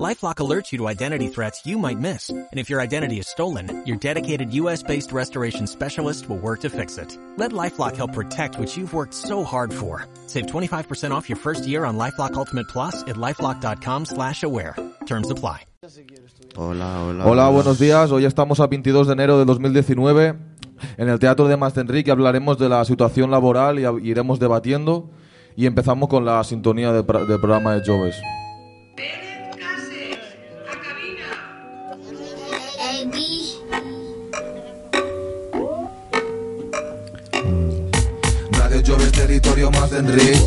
LifeLock alerts you to identity threats you might miss. And if your identity is stolen, your dedicated US-based restoration specialist will work to fix it. Let LifeLock help protect what you've worked so hard for. Save 25% off your first year on LifeLock Ultimate Plus at LifeLock.com slash aware. Terms apply. Hola, hola. Hola, buenos días. Hoy estamos a 22 de enero de 2019. En el Teatro de Mastenrique hablaremos de la situación laboral y iremos debatiendo. Y empezamos con la sintonía de del programa de Joves. Territorio más de Enrique.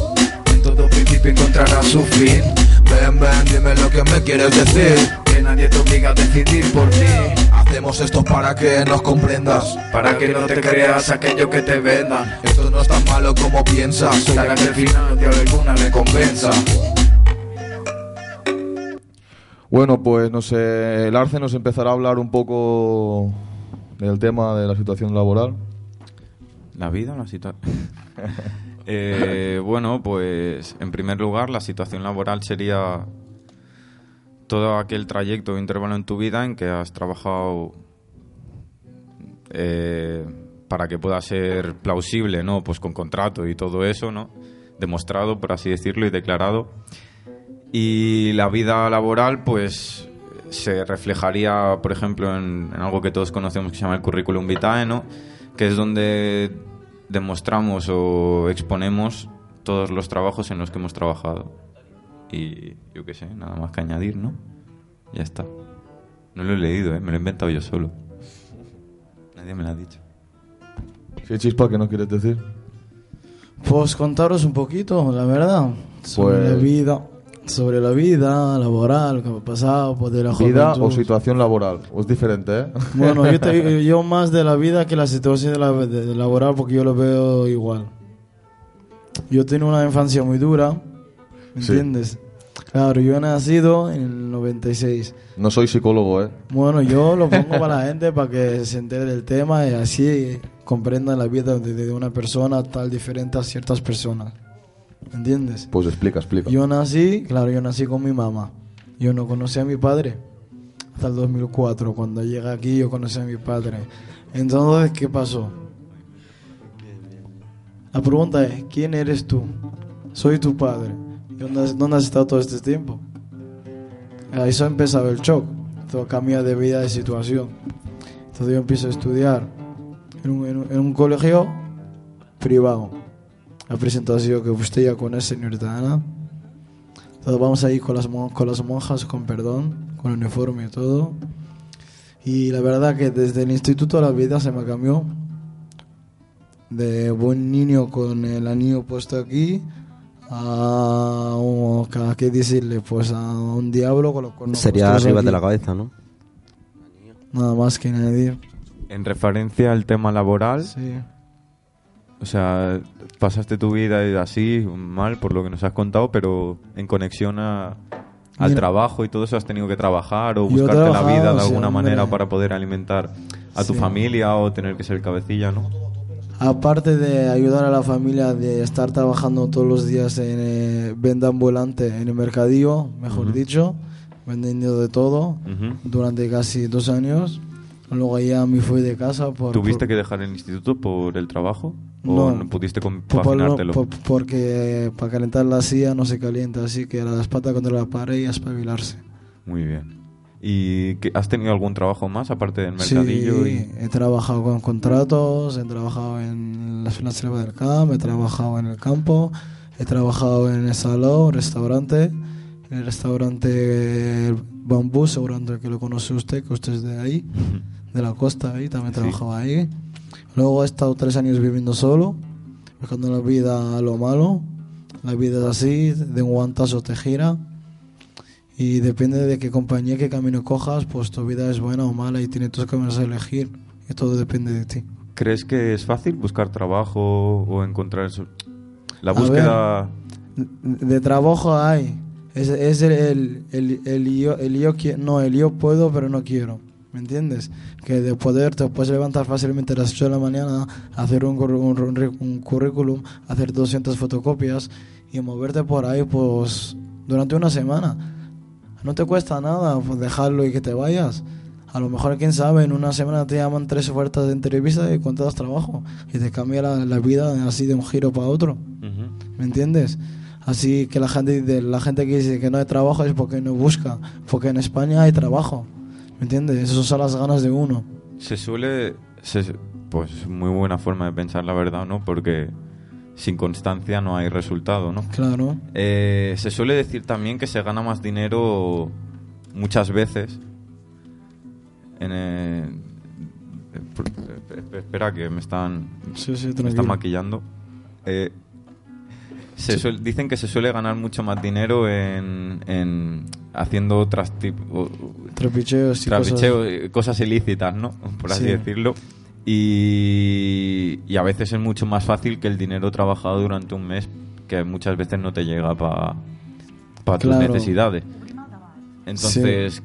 En todo principio encontrarás su fin. Ven, ven, dime lo que me quieres decir. Que nadie te obliga a decidir por ti. Hacemos esto para que nos comprendas. Para que no te creas aquello que te vendan. Esto no es tan malo como piensas. Para que al final te alguna recompensa. Bueno, pues no sé, el Arce nos empezará a hablar un poco del tema de la situación laboral. ¿La vida o la situación? Eh, bueno, pues en primer lugar, la situación laboral sería todo aquel trayecto o intervalo en tu vida en que has trabajado eh, para que pueda ser plausible, ¿no? Pues con contrato y todo eso, ¿no? Demostrado, por así decirlo, y declarado. Y la vida laboral, pues se reflejaría, por ejemplo, en, en algo que todos conocemos que se llama el currículum vitae, ¿no? Que es donde demostramos o exponemos todos los trabajos en los que hemos trabajado. Y yo qué sé, nada más que añadir, ¿no? Ya está. No lo he leído, ¿eh? Me lo he inventado yo solo. Nadie me lo ha dicho. ¿Qué chispa que no quieres decir? Pues contaros un poquito, la verdad, sobre Pues- la vida, sobre la vida laboral, que me ha pasado, pues de la ¿Vida juventud. o situación laboral? Es diferente, ¿eh? Bueno, yo, te- yo más de la vida que la situación de la, de- laboral porque yo lo veo igual. Yo tengo una infancia muy dura, ¿me Sí. entiendes? Claro, yo he nacido en el 96. No soy psicólogo, ¿eh? Bueno, yo lo pongo para la gente para que se entere del tema y así comprendan la vida de, de una persona tal diferente a ciertas personas. ¿Me entiendes? Pues explica, explica. Yo nací, claro, yo nací con mi mamá. Yo no conocí a mi padre hasta el 2004. Cuando llegué aquí yo conocí a mi padre. Entonces, ¿qué pasó? La pregunta es, ¿quién eres tú? Soy tu padre. ¿Y dónde, has- dónde has estado todo este tiempo? Ahí eso empezaba el shock. Todo cambia de vida, de situación. Entonces yo empiezo a estudiar en un, en un- en un colegio privado. La presentación que usted ya conoce, señorita Ana. Entonces vamos ahí con las, mon- con las monjas, con perdón, con el uniforme y todo. Y la verdad que desde el instituto la vida se me cambió. De buen niño con el anillo puesto aquí a, un- a qué decirle, pues a un diablo con los cuernos Sería arriba aquí. de la cabeza, ¿no? Nada más que añadir. En referencia al tema laboral, Sí. O sea, pasaste tu vida así, mal, por lo que nos has contado, pero en conexión a- al Mira. trabajo y todo eso has tenido que trabajar o buscarte la vida de alguna manera para poder alimentar a tu Sí. familia o tener que ser cabecilla, ¿no? Aparte de ayudar a la familia, de estar trabajando todos los días en eh, venta ambulante en el mercadillo, mejor dicho, vendiendo de todo durante casi dos años. Luego ya me fui de casa por... ¿Tuviste por- que dejar el instituto por el trabajo? No. ¿O no pudiste por- por- compaginártelo? por- porque para calentar la silla no se calienta, así que la espalda contra la pared y a espabilarse. Muy bien. ¿Y qué- has tenido algún trabajo más aparte del mercadillo? Sí, y... he trabajado con contratos, he trabajado en la la selva del campo, he trabajado en el campo, he trabajado en el salón, restaurante, en el restaurante Bambú, seguramente que lo conoce usted, que usted es de ahí, de la costa ahí, también trabajaba ahí. Luego he estado tres años viviendo solo, buscando la vida a lo malo. La vida es así, de un guantazo te gira. Y depende de qué compañía, qué camino cojas, pues tu vida es buena o mala y tienes tus caminos a elegir. Y todo depende de ti. ¿Crees que es fácil buscar trabajo o encontrar eso? La búsqueda... De trabajo hay. Es, es el, el, el, el yo, el yo no, el yo puedo pero no quiero. ¿Me entiendes? Que de poder te puedes levantar fácilmente a las 8 de la mañana, hacer un, un, un- currículum, hacer 200 fotocopias y moverte por ahí pues durante una semana. No te cuesta nada pues, dejarlo y que te vayas. A lo mejor, quién sabe, en una semana te llaman tres ofertas de entrevista y encuentras trabajo. Y te cambia la, la vida así de un giro para otro. Ujú. ¿Me entiendes? Así que la gente, la gente que dice que no hay trabajo es porque no busca. Porque en España hay trabajo. ¿Me entiendes? Esas son las ganas de uno. Se suele. se- pues muy buena forma de pensar, la verdad, ¿no? Porque sin constancia no hay resultado, ¿no? Claro. Eh, se suele decir también que se gana más dinero muchas veces. En, eh, eh, espera que me están, Sí, sí, me están maquillando. Eh, se suel- dicen que se suele ganar mucho más dinero en, en haciendo otras tipos Trapicheos y cosas. trapicheo, eh, cosas ilícitas, ¿no? Por así Sí. decirlo. Y, y a veces es mucho más fácil que el dinero trabajado durante un mes, que muchas veces no te llega para tus Claro. necesidades. Entonces,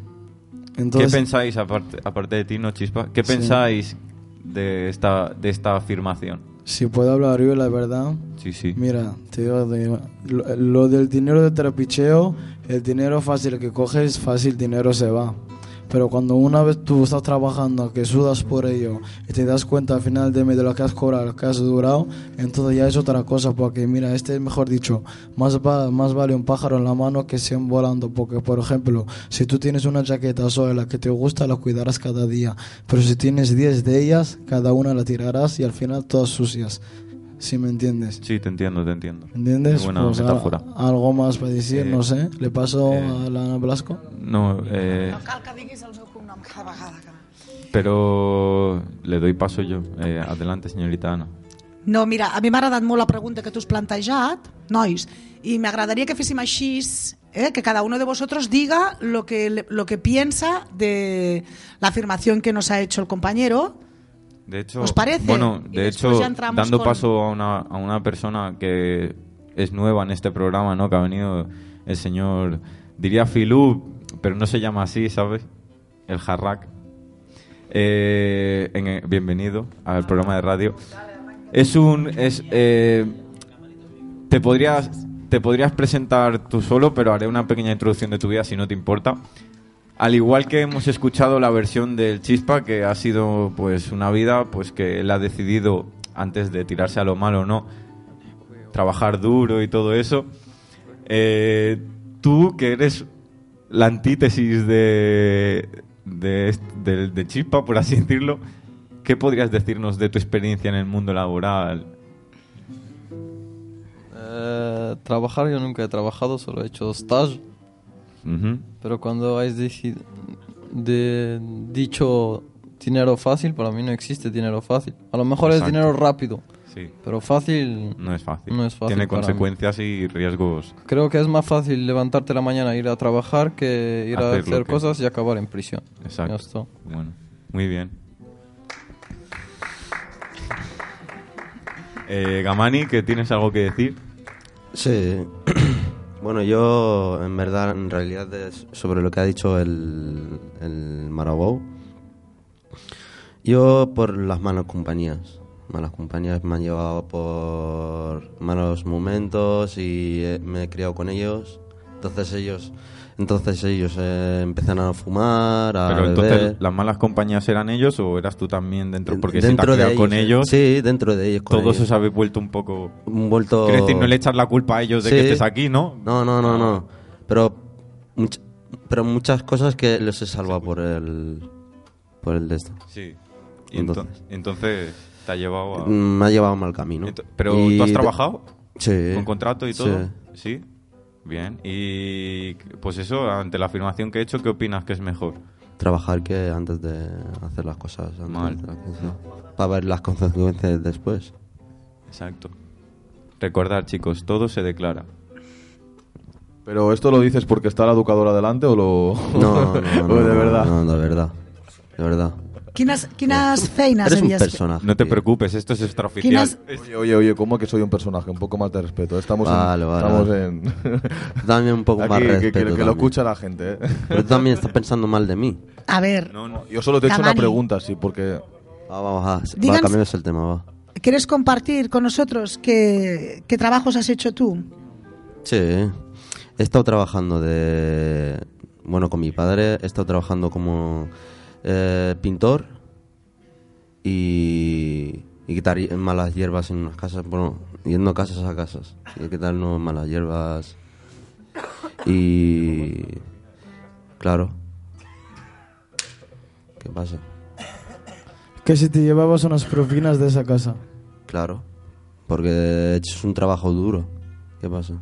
¿qué Entonces, pensáis, aparte, aparte de ti, no chispa? ¿Qué Sí. pensáis de esta, de esta afirmación? Si puedo hablar yo la verdad, Sí, sí. Mira, te digo, lo, lo del dinero de trapicheo, el dinero fácil que coges, fácil dinero se va. Pero cuando una vez tú estás trabajando, que sudas por ello, y te das cuenta al final de de lo que has cobrado, lo que has durado, entonces ya es otra cosa, porque mira, este es mejor dicho, más, más vale un pájaro en la mano que 100 volando, porque por ejemplo, si tú tienes una chaqueta sola que te gusta, la cuidarás cada día, pero si tienes 10 de ellas, cada una la tirarás y al final todas sucias, si me entiendes. Sí, te entiendo, te entiendo. ¿Entiendes? Buena Pues, metáfora. a- algo más para decir, Eh, no sé. Le paso eh, a la Ana Blasco. No, eh, No cal que diguis el seu cognom cada vegada. Que... pero le doy paso yo. Eh, adelante, señorita Ana. No, mira, a mi m'ha agradat molt la pregunta que tu has plantejat, nois, i m'agradaria que féssim així, eh, que cada uno de vosotros diga lo que, lo que piensa de la afirmación que nos ha hecho el compañero. De hecho, ¿Os parece? Bueno, de hecho, dando con- paso a una, a una persona que es nueva en este programa, ¿no? Que ha venido el señor, diría Filú, pero no se llama así, ¿sabes? El Jarrak. Eh, en- bienvenido al programa de radio. Es un... Es, eh, te podrías... Te podrías presentar tú solo, pero haré una pequeña introducción de tu vida si no te importa. Al igual que hemos escuchado la versión del Chispa, que ha sido pues una vida pues que él ha decidido antes de tirarse a lo malo, ¿no? Trabajar duro y todo eso. Eh, tú que eres la antítesis de- de Chispa, por así decirlo, ¿qué podrías decirnos de tu experiencia en el mundo laboral? Eh, trabajar yo nunca he trabajado, solo he hecho stage. Pero cuando has deci- de- dicho dinero fácil, para mí no existe dinero fácil. A lo mejor Exacto. es dinero rápido, Sí, pero fácil no es fácil. No es fácil Tiene mí. consecuencias y riesgos. Creo que es más fácil levantarte la mañana e ir a trabajar que ir a Hacer que- cosas y acabar en prisión. Exacto. Ya está. Bueno, muy bien. Eh, Gamani, ¿que tienes algo que decir? Sí. Bueno, yo en verdad, en realidad, sobre lo que ha dicho el, el Marabou, yo por las malas compañías. Malas compañías me han llevado por malos momentos y me he criado con ellos. Entonces ellos, entonces ellos eh, empiezan a fumar, a Pero beber. entonces, ¿las malas compañías eran ellos o eras tú también dentro? Porque dentro si te has de con ellos, Sí, dentro de ellos. todos ellos. os habéis vuelto un poco... Vuelto... Decir, no le echas la culpa a ellos de Sí. que estés aquí, ¿no? No, no, no, no. Pero, much- pero muchas cosas que los he salvado por el. por el de esto. Sí. Y entonces, Entonces. te ha llevado a... Me ha llevado a mal camino. ¿Pero Y tú has trabajado? Sí. ¿Con contrato y Sí. todo? Sí. Bien. Y pues eso, ante la afirmación que he hecho, ¿qué opinas que es mejor? Trabajar que antes de hacer las cosas. antes Mal. Para ver las consecuencias después. Exacto. Recordar, chicos, todo se declara. Pero esto lo dices porque está la educadora delante o lo. No, no, no. o de no, verdad. No, de verdad. De verdad. Quines, quines feines Eres un havies fet? personaje. No te tío. preocupes, esto es extraoficial. Quines- Oye, oye, oye, ¿cómo que soy un personaje? Un poco más de respeto. Estamos Vale, en. vale, estamos vale. en. Dame un poco Aquí, más que- que, respeto. que lo también. escucha la gente. ¿eh? Pero tú también estás pensando mal de mí. A ver, No, no. Yo solo te he hecho una pregunta, sí, porque. Va, vamos a, va, Díganos- cambiemos el tema, va. ¿quieres compartir con nosotros qué, qué trabajos has hecho tú? Sí, he estado trabajando de... Bueno, con mi padre he estado trabajando como eh, pintor y, y quitar malas hierbas en unas casas, bueno, yendo casas a casas y quitarnos malas hierbas y... Claro. ¿Qué pasa? Que si te llevabas unas propinas de esa casa. Claro. Porque es un trabajo duro. ¿Qué pasa?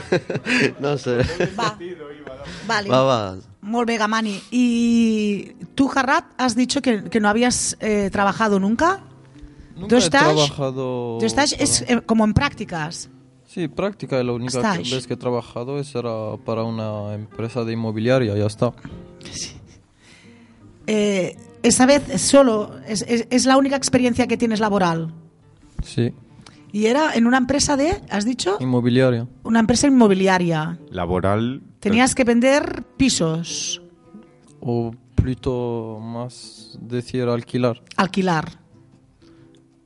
no sé. Va. Vale. Va, va. Molt bé, Gamani. Y tú, Jarrat, has dicho que, que no habías eh, trabajado nunca. Nunca ¿Tú he estás? trabajado... Tú estás para- es, eh, como en prácticas. Sí, práctica. La única Stage. vez que he trabajado es era para una empresa de inmobiliaria, ya está. Eh, esa vez solo, es, es- es la única experiencia que tienes laboral. Sí, Y era en una empresa de, ¿has dicho? inmobiliaria. Una empresa inmobiliaria. Laboral. Tenías que vender pisos, O plutôt más decir alquilar. alquilar.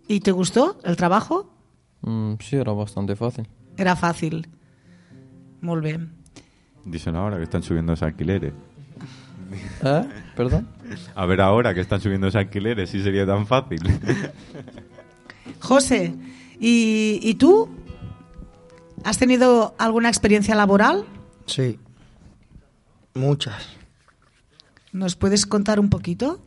¿Y te gustó el trabajo? Mm, sí, era bastante fácil. Era fácil. Molt bé. Dicen ahora que están subiendo los alquileres. ¿Eh? ¿Perdón? A ver ahora que están subiendo los alquileres, si sería tan fácil. José, ¿y, y tú? ¿Has tenido alguna experiencia laboral? Sí. Muchas. ¿Nos puedes contar un poquito?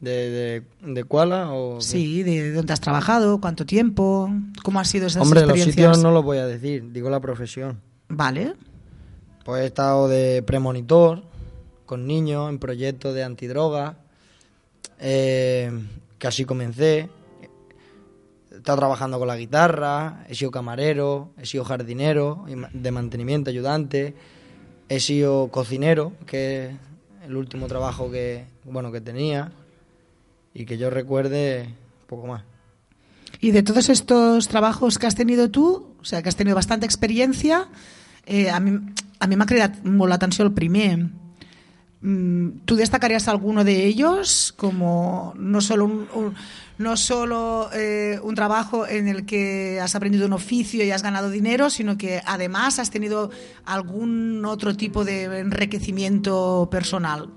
¿De, de, de Kuala o...? Sí, de dónde has trabajado, cuánto tiempo, cómo han sido esas Hombre, los sitios no los voy a decir, digo la profesión. Vale. Pues he estado de premonitor con niños en proyectos de antidroga, eh, que así comencé. Estado trabajando con la guitarra, he sido camarero, he sido jardinero de mantenimiento, ayudante, he sido cocinero, que es el último trabajo que, bueno, que tenía y que yo recuerde poco más. Y de todos estos trabajos que has tenido tú, o sea, que has tenido bastante experiencia, eh, a mí a mí m'ha cridat molt l'atenció el primer. Mm, ¿Tú destacarías alguno de ellos como no solo un, un- no solo eh, un trabajo en el que has aprendido un oficio y has ganado dinero, sino que además has tenido algún otro tipo de enriquecimiento personal?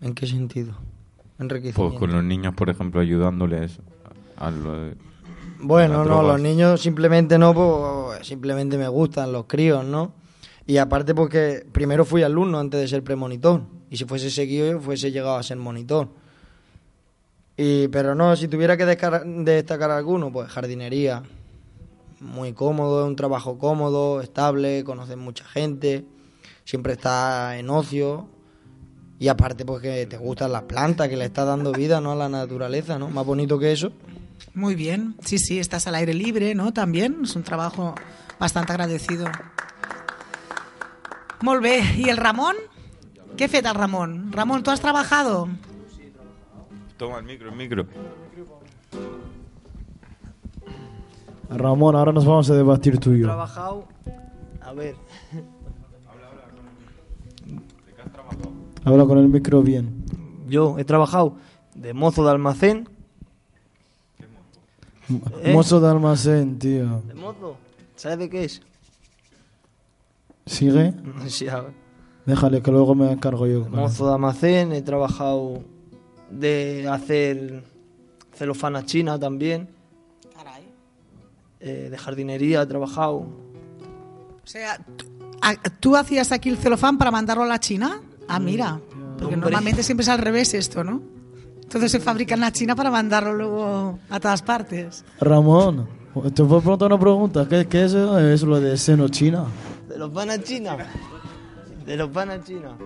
¿En qué sentido? Pues Enriquecimiento. con los niños, por ejemplo, ayudándoles a lo- Bueno, no, los niños simplemente no, pues, simplemente me gustan los críos, ¿no? Y aparte porque primero fui alumno antes de ser premonitor. Y si fuese seguido, fuese llegado a ser monitor. Y, pero no, si tuviera que destacar alguno, pues jardinería. Muy cómodo, un trabajo cómodo, estable, conoces mucha gente, siempre está en ocio. Y aparte porque te gustan las plantas, que le estás dando vida ¿no? a la naturaleza, ¿no? Más bonito que eso. Muy bien, sí, sí, estás al aire libre, ¿no? También es un trabajo bastante agradecido. Molt bé, ¿y el Ramón? ¿Qué ha fet el Ramón? Ramón, ¿tú has trabajado? Toma el micro, el micro. Ramón, ahora nos vamos a debatir tú y yo. trabajado. A ver. Habla con el micro bien. Yo he trabajado de mozo de almacén. ¿Eh? Mozo de almacén, tío. ¿De mozo? ¿Sabes de qué es? ¿Sigue? Sí, a ver. Déjale que luego me encargo yo. Mozo de almacén, he trabajado de hacer celofana china también. Eh, de jardinería he trabajado. O sea, ¿tú, a- ¿tú hacías aquí el celofán para mandarlo a la China? Ah, mira, porque Hombre. normalmente siempre es al revés esto, ¿no? Todo se fabrica en la China para mandarlo luego a todas partes. Ramón, te puedo preguntar una pregunta. ¿Qué, qué es, eso? es lo de seno china? ¿Celofana china? ¿Celofana china?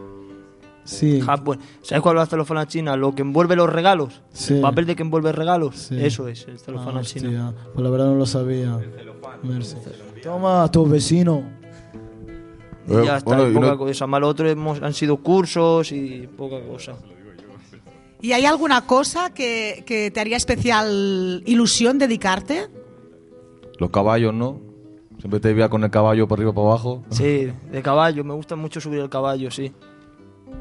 Sí. Ja, bueno, ¿Sabes cuál es la celofana china? Lo que envuelve los regalos. Sí. El papel de que envuelve regalos. Sí. Eso es, el celofana Ah, china. hostia, Pues la verdad no lo sabía. Merci. Toma, tu vecino. Eh, Y ya está, bueno, y y poca no- cosa. Más lo otro hemos, han sido cursos y poca cosa. ¿Y hay alguna cosa que, que te haría especial ilusión dedicarte? Los caballos, ¿no? Siempre te veía con el caballo por arriba para abajo. Sí, de caballo, me gusta mucho subir el caballo, sí.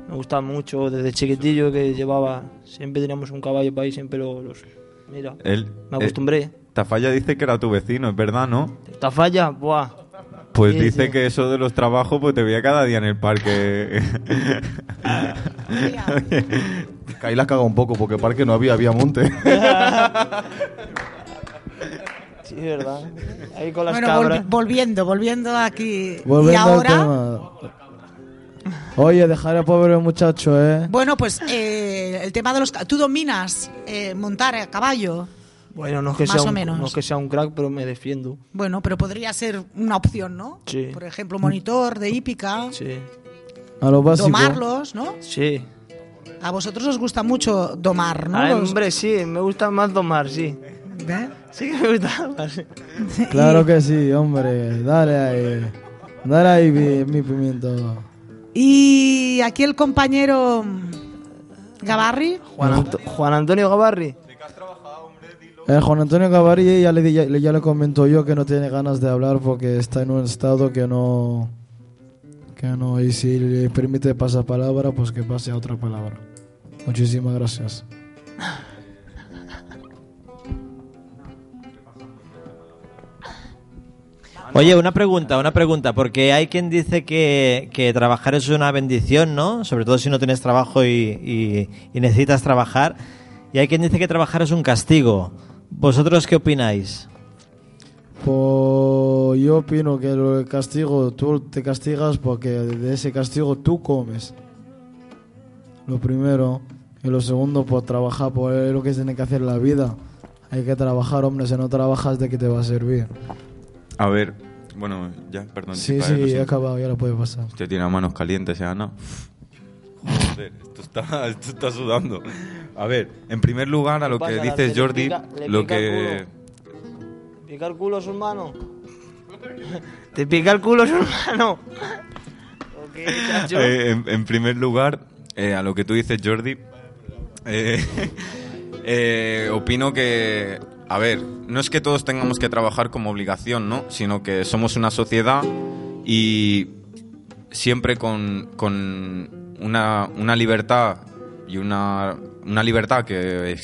Me gusta mucho desde chiquitillo que llevaba, siempre teníamos un caballo para ahí, siempre lo- los... Mira, Él, me acostumbré. eh, Tafalla dice que era tu vecino, es verdad, ¿no? ¿Esta falla? Buah. Pues Sí, dice sí. que eso de los trabajos, pues te veía cada día en el parque. Que ahí la caga un poco porque parque no había, había monte. Sí, verdad. Ahí con las Bueno, cabras. volvi- volviendo, volviendo aquí. y Volviendo al ahora, tema. Oye, dejar al pobre muchacho, ¿eh? bueno, pues eh, el tema de los... ¿Tú dominas eh, montar a caballo? Bueno, no es, que Más sea o un, menos. no es que sea un crack, pero me defiendo. Bueno, pero podría ser una opción, ¿no? Sí. Por ejemplo, monitor de hípica, Sí. A lo básico. domarlos, ¿no? Sí. A vosotros os gusta mucho domar, ¿no? Ah, hombre, sí, me gusta más domar, sí. Sí que me gusta más. sí. Claro que sí, hombre. Dale ahí. Dale ahí mi, mi pimiento. Y aquí el compañero Gabarri. Juan, Anto- Juan Antonio Gabarri. Eh, Juan Antonio ya le, di- ya, le- ya le comentó yo que no tiene ganas de hablar porque está en un estado que no... Que no, y si le permite pasar palabra, pues que pase a otra palabra. Muchísimas gracias. Oye, una pregunta, una pregunta, porque hay quien dice que, que trabajar es una bendición, ¿no? Sobre todo si no tienes trabajo y, y- y necesitas trabajar. Y hay quien dice que trabajar es un castigo. ¿Vosotros qué opináis? Pues yo opino que del castigo, tú te castigas porque de ese castigo tú comes. Lo primero. Y lo segundo, pues trabajar, pues es lo que se tiene que hacer en la vida. Hay que trabajar, hombre, si no trabajas, ¿de qué te va a servir? A ver, bueno, ya, perdón. Sí, sí, he acabado, ya lo puede pasar. Usted tiene las manos calientes, ¿eh, Ana? Joder, esto está, esto está sudando. A ver, en primer lugar, a lo que dices, Le Jordi, pica- le lo pica que... ¿Pica el culo su hermano? ¿Te pica el culo su hermano? ¿O qué, chacho? Eh, en, en primer lugar, eh, a lo que tú dices, Jordi, eh, eh, opino que, a ver, no es que todos tengamos que trabajar como obligación, ¿no? Sino que somos una sociedad y siempre con, con una, una libertad y una, una libertad que,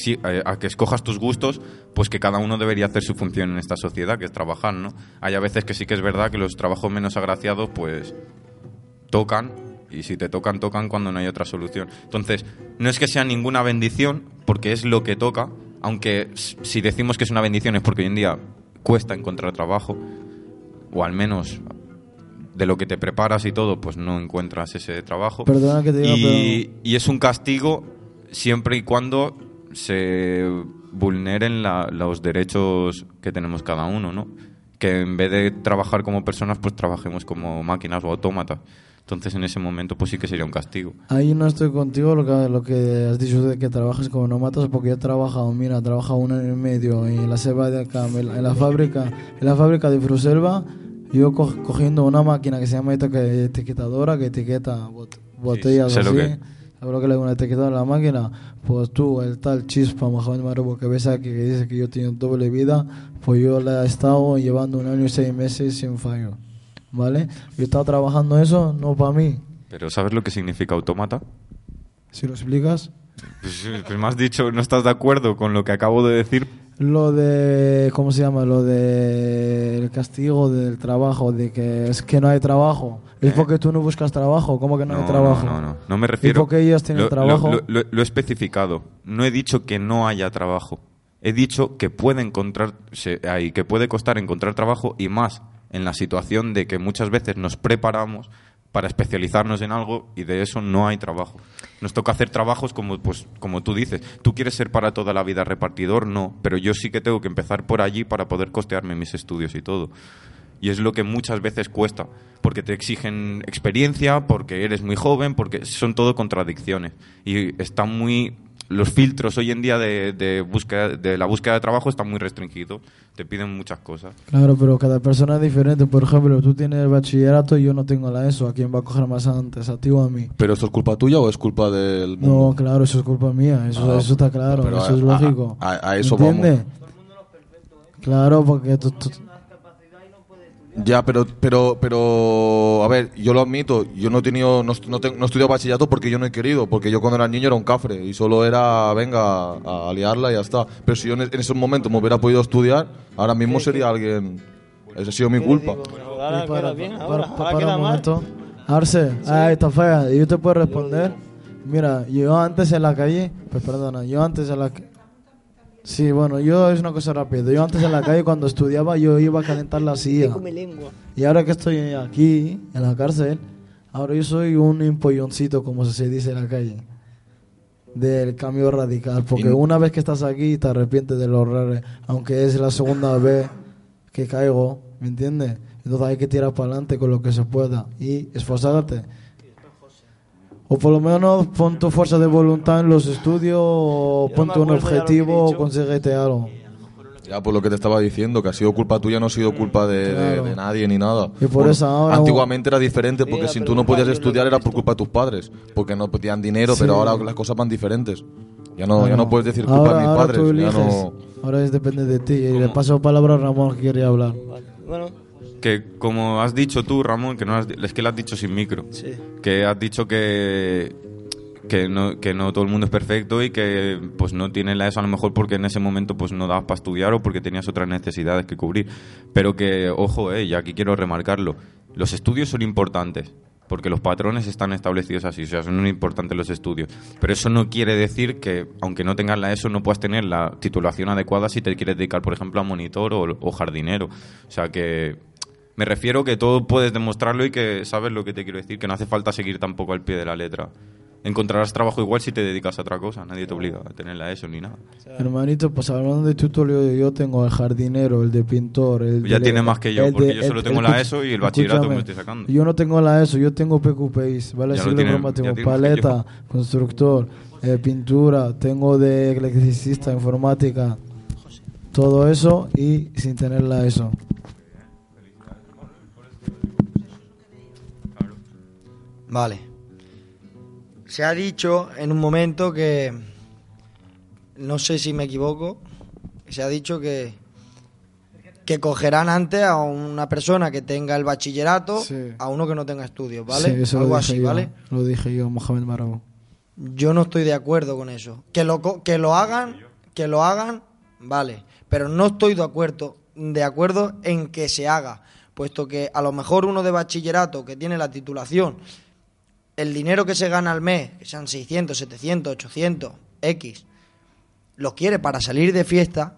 a que escojas tus gustos, pues que cada uno debería hacer su función en esta sociedad, que es trabajar, ¿no? Hay a veces que sí que es verdad que los trabajos menos agraciados, pues tocan y si te tocan, tocan cuando no hay otra solución. Entonces, no es que sea ninguna bendición, porque es lo que toca, aunque si decimos que es una bendición es porque hoy en día cuesta encontrar trabajo, o al menos de lo que te preparas y todo, pues no encuentras ese trabajo. Perdona que te diga, y, y es un castigo siempre y cuando se vulneren la- los derechos que tenemos cada uno, ¿no? Que en vez de trabajar como personas, pues trabajemos como máquinas o autómatas. Entonces, en ese momento, pues sí que sería un castigo. Ahí no estoy contigo lo que, lo que has dicho de que trabajes como no matas porque yo he trabajado, mira, he trabajado un año y medio en la selva de acá, en la, en la fábrica, en la fábrica de Fruselva, yo co- cogiendo una máquina que se llama etiqueta- etiquetadora que etiqueta bot- botellas sé lo así. que- ¿Sabes lo que le una etiquetadora a la máquina? Pues tú, el tal chispa, Mohamed Marubo, que ves aquí que dice que yo tengo doble vida, pues yo la he estado llevando un año y seis meses sin fallo. ¿Vale? Yo he estado trabajando eso, no para mí. Pero ¿sabes lo que significa autómata? Si lo explicas. Pues, pues me has dicho, no estás de acuerdo con lo que acabo de decir. Lo de, ¿cómo se llama? Lo de el castigo del trabajo, de que es que no hay trabajo. Es porque tú no buscas trabajo, ¿cómo que no, hay trabajo? No, no, no, no me refiero. ¿Y porque ellos tienen lo, trabajo? Lo, lo- lo he especificado. No he dicho que no haya trabajo. He dicho que puede encontrar, que puede costar encontrar trabajo y más en la situación de que muchas veces nos preparamos para especializarnos en algo y de eso no hay trabajo. Nos toca hacer trabajos como, pues, como tú dices. ¿Tú quieres ser para toda la vida repartidor? No, pero yo sí que tengo que empezar por allí para poder costearme mis estudios y todo. Y es lo que muchas veces cuesta, porque te exigen experiencia, porque eres muy joven, porque son todo contradicciones. Y está muy los filtros hoy en día de, de, búsqueda, de la búsqueda de trabajo están muy restringidos. Te piden muchas cosas. Claro, pero cada persona es diferente. Por ejemplo, tú tienes el bachillerato y yo no tengo la ESO. ¿A quién va a coger más antes? ¿A ti o a mí? ¿Pero esto es culpa tuya o es culpa del mundo? No, claro, eso es culpa mía. Eso, Ah, eso está claro. pero Eso a- es lógico. a- a- a eso ¿Entiendes? vamos. Claro, porque tú- tú- Ya, pero, pero, pero, a ver, yo lo admito, yo no he tenido, no, no, te- no he estudiado bachillerato porque yo no he querido, porque yo cuando era niño era un cafre y solo era, venga, a, a liarla y ya está. Pero si yo en, en ese momento me hubiera podido estudiar, ahora mismo sería alguien, esa ha sido mi culpa. Ahora para- bien, ahora, para- ahora para queda un mal. momento. Arce, ah, está fea. ¿Y yo te puedo responder? Mira, yo antes en la calle, pues perdona, yo antes en la Sí, bueno, yo es una cosa rápida. Yo antes en la calle cuando estudiaba yo iba a calentar la silla. Come lengua. Y ahora que estoy aquí, en la cárcel, ahora yo soy un empolloncito, como se dice en la calle. Del cambio radical. Porque Y- una vez que estás aquí te arrepientes de los errores. Aunque es la segunda vez que caigo, ¿me entiendes? Entonces hay que tirar para adelante con lo que se pueda y esforzarte. O por lo menos pon tu fuerza de voluntad en los estudios, o ponte un ya objetivo o consíguete algo. Ya por lo que te estaba diciendo, que ha sido culpa tuya, no ha sido culpa de, de- Claro. de nadie ni nada. Y por eso ahora- Antiguamente era diferente, porque si tú no podías estudiar era por culpa de tus padres, porque no tenían dinero, Sí. pero ahora las cosas van diferentes. Ya no, ya Claro. no puedes decir culpa ahora, de mis ahora padres. tú ya no... Ahora es depende de ti. Y le paso palabra a Ramón que quería hablar. Bueno, Que como has dicho tú, Ramón, que no has- es que lo has dicho sin micro. sí. que has dicho que que no, que no todo el mundo es perfecto y que pues no tienes la ESO a lo mejor porque en ese momento pues no dabas para estudiar o porque tenías otras necesidades que cubrir. Pero que, ojo, eh, y aquí quiero remarcarlo, los estudios son importantes porque los patrones están establecidos así, o sea, son importantes los estudios. Pero eso no quiere decir que, aunque no tengas la ESO, no puedas tener la titulación adecuada si te quieres dedicar, por ejemplo, a monitor o, o jardinero. O sea, que me refiero que todo puedes demostrarlo y que sabes lo que te quiero decir, que no hace falta seguir tampoco al pie de la letra. Encontrarás trabajo igual si te dedicas a otra cosa, nadie te obliga a tener la ESO ni nada. Hermanito, pues hablando de tutorial, yo tengo el jardinero, el de pintor, el Ya de- tiene más que yo, porque de- yo solo el- tengo el- la ESO y el bachillerato que me estoy sacando. Yo no tengo la ESO, yo tengo PQPIs, ¿vale? Tiene- broma, tengo paleta, constructor, eh, pintura, tengo de electricista, informática, todo eso y sin tener la ESO. Vale. Se ha dicho en un momento que, no sé si me equivoco, se ha dicho que, que cogerán antes a una persona que tenga el bachillerato Sí. a uno que no tenga estudios, ¿vale? Sí, eso lo Algo dije así, yo, ¿vale? Lo dije yo, Mohamed Marabou. Yo no estoy de acuerdo con eso. Que lo, que lo hagan, que lo hagan, vale. Pero no estoy de acuerdo, de acuerdo en que se haga. Puesto que a lo mejor uno de bachillerato que tiene la titulación, el dinero que se gana al mes, que sean 600, 700, 800, X, lo quiere para salir de fiesta.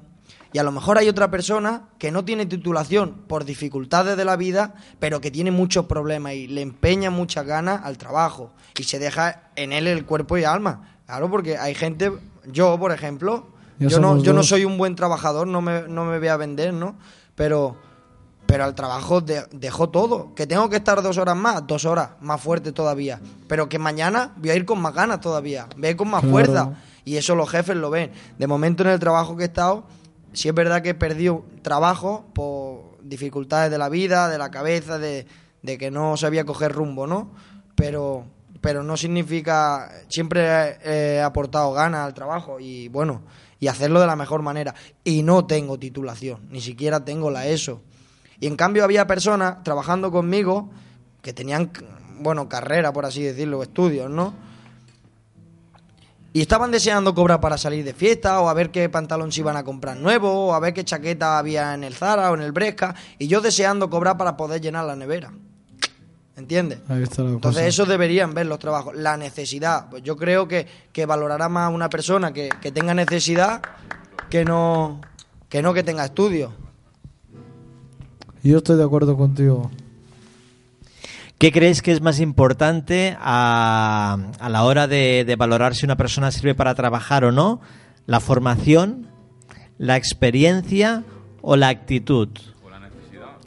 Y a lo mejor hay otra persona que no tiene titulación por dificultades de la vida, pero que tiene muchos problemas y le empeña muchas ganas al trabajo y se deja en él el cuerpo y alma. Claro, porque hay gente, yo por ejemplo, Ya yo no, yo no soy un buen trabajador, no me, no me voy a vender, ¿no? Pero, pero al trabajo de- dejo todo. Que tengo que estar dos horas más, dos horas, más fuerte todavía. Pero que mañana voy a ir con más ganas todavía, voy a ir con más Claro. fuerza. Y eso los jefes lo ven. De momento en el trabajo que he estado, sí es verdad que he perdido trabajo por dificultades de la vida, de la cabeza, de, de que no sabía coger rumbo, ¿no? Pero, pero no significa... Siempre he, he aportado ganas al trabajo y bueno, y hacerlo de la mejor manera. Y no tengo titulación, ni siquiera tengo la ESO. Y en cambio había personas trabajando conmigo que tenían, bueno, carrera, por así decirlo, estudios, ¿no? Y estaban deseando cobrar para salir de fiesta, o a ver qué pantalón se iban a comprar nuevo, o a ver qué chaqueta había en el Zara o en el Bresca, y yo deseando cobrar para poder llenar la nevera. ¿Entiendes? Ahí está la Entonces cosa. eso deberían ver los trabajos. La necesidad. Pues yo creo que, que valorará más una persona que, que tenga necesidad que no que no que tenga estudios. Yo estoy de acuerdo contigo. ¿Qué creéis que es más importante a, a la hora de, de valorar si una persona sirve para trabajar o no? ¿La formación, la experiencia o la actitud?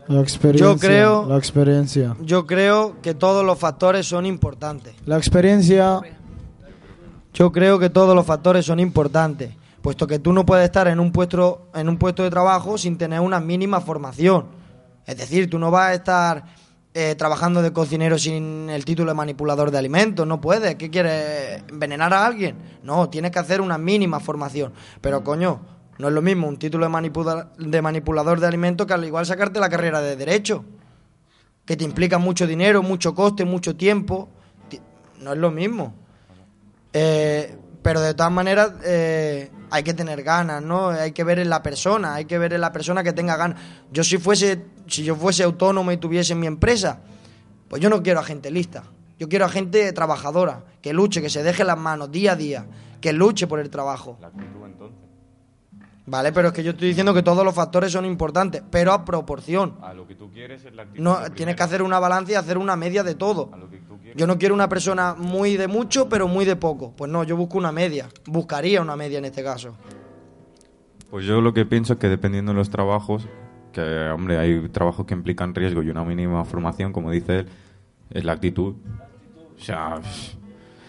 La experiencia. Yo creo- La experiencia. Yo creo que todos los factores son importantes. La experiencia. Yo creo que todos los factores son importantes, puesto que tú no puedes estar en un puesto, en un puesto de trabajo sin tener una mínima formación. Es decir, tú no vas a estar eh, trabajando de cocinero sin el título de manipulador de alimentos, no puedes. ¿Qué quieres? ¿Envenenar a alguien? No, tienes que hacer una mínima formación. Pero coño, no es lo mismo un título de, de manipulador de alimentos que al igual sacarte la carrera de derecho, que te implica mucho dinero, mucho coste, mucho tiempo. Ti- No es lo mismo. Eh, pero de todas maneras eh, hay que tener ganas, ¿no? Hay que ver en la persona, hay que ver en la persona que tenga ganas. Yo si fuese, si yo fuese autónomo y tuviese mi empresa, pues yo no quiero a gente lista. Yo quiero a gente trabajadora, que luche, que se deje las manos día a día, que luche por el trabajo. Vale, pero es que yo estoy diciendo que todos los factores son importantes, pero a proporción. A lo que tú quieres es la actitud. No, tienes que hacer una balanza y hacer una media de todo. Yo no quiero una persona muy de mucho, pero muy de poco. Pues no, yo busco una media. Buscaría una media en este caso. Pues yo lo que pienso es que dependiendo de los trabajos, que hombre, hay trabajos que implican riesgo y una mínima formación, como dice él, es la actitud. O sea,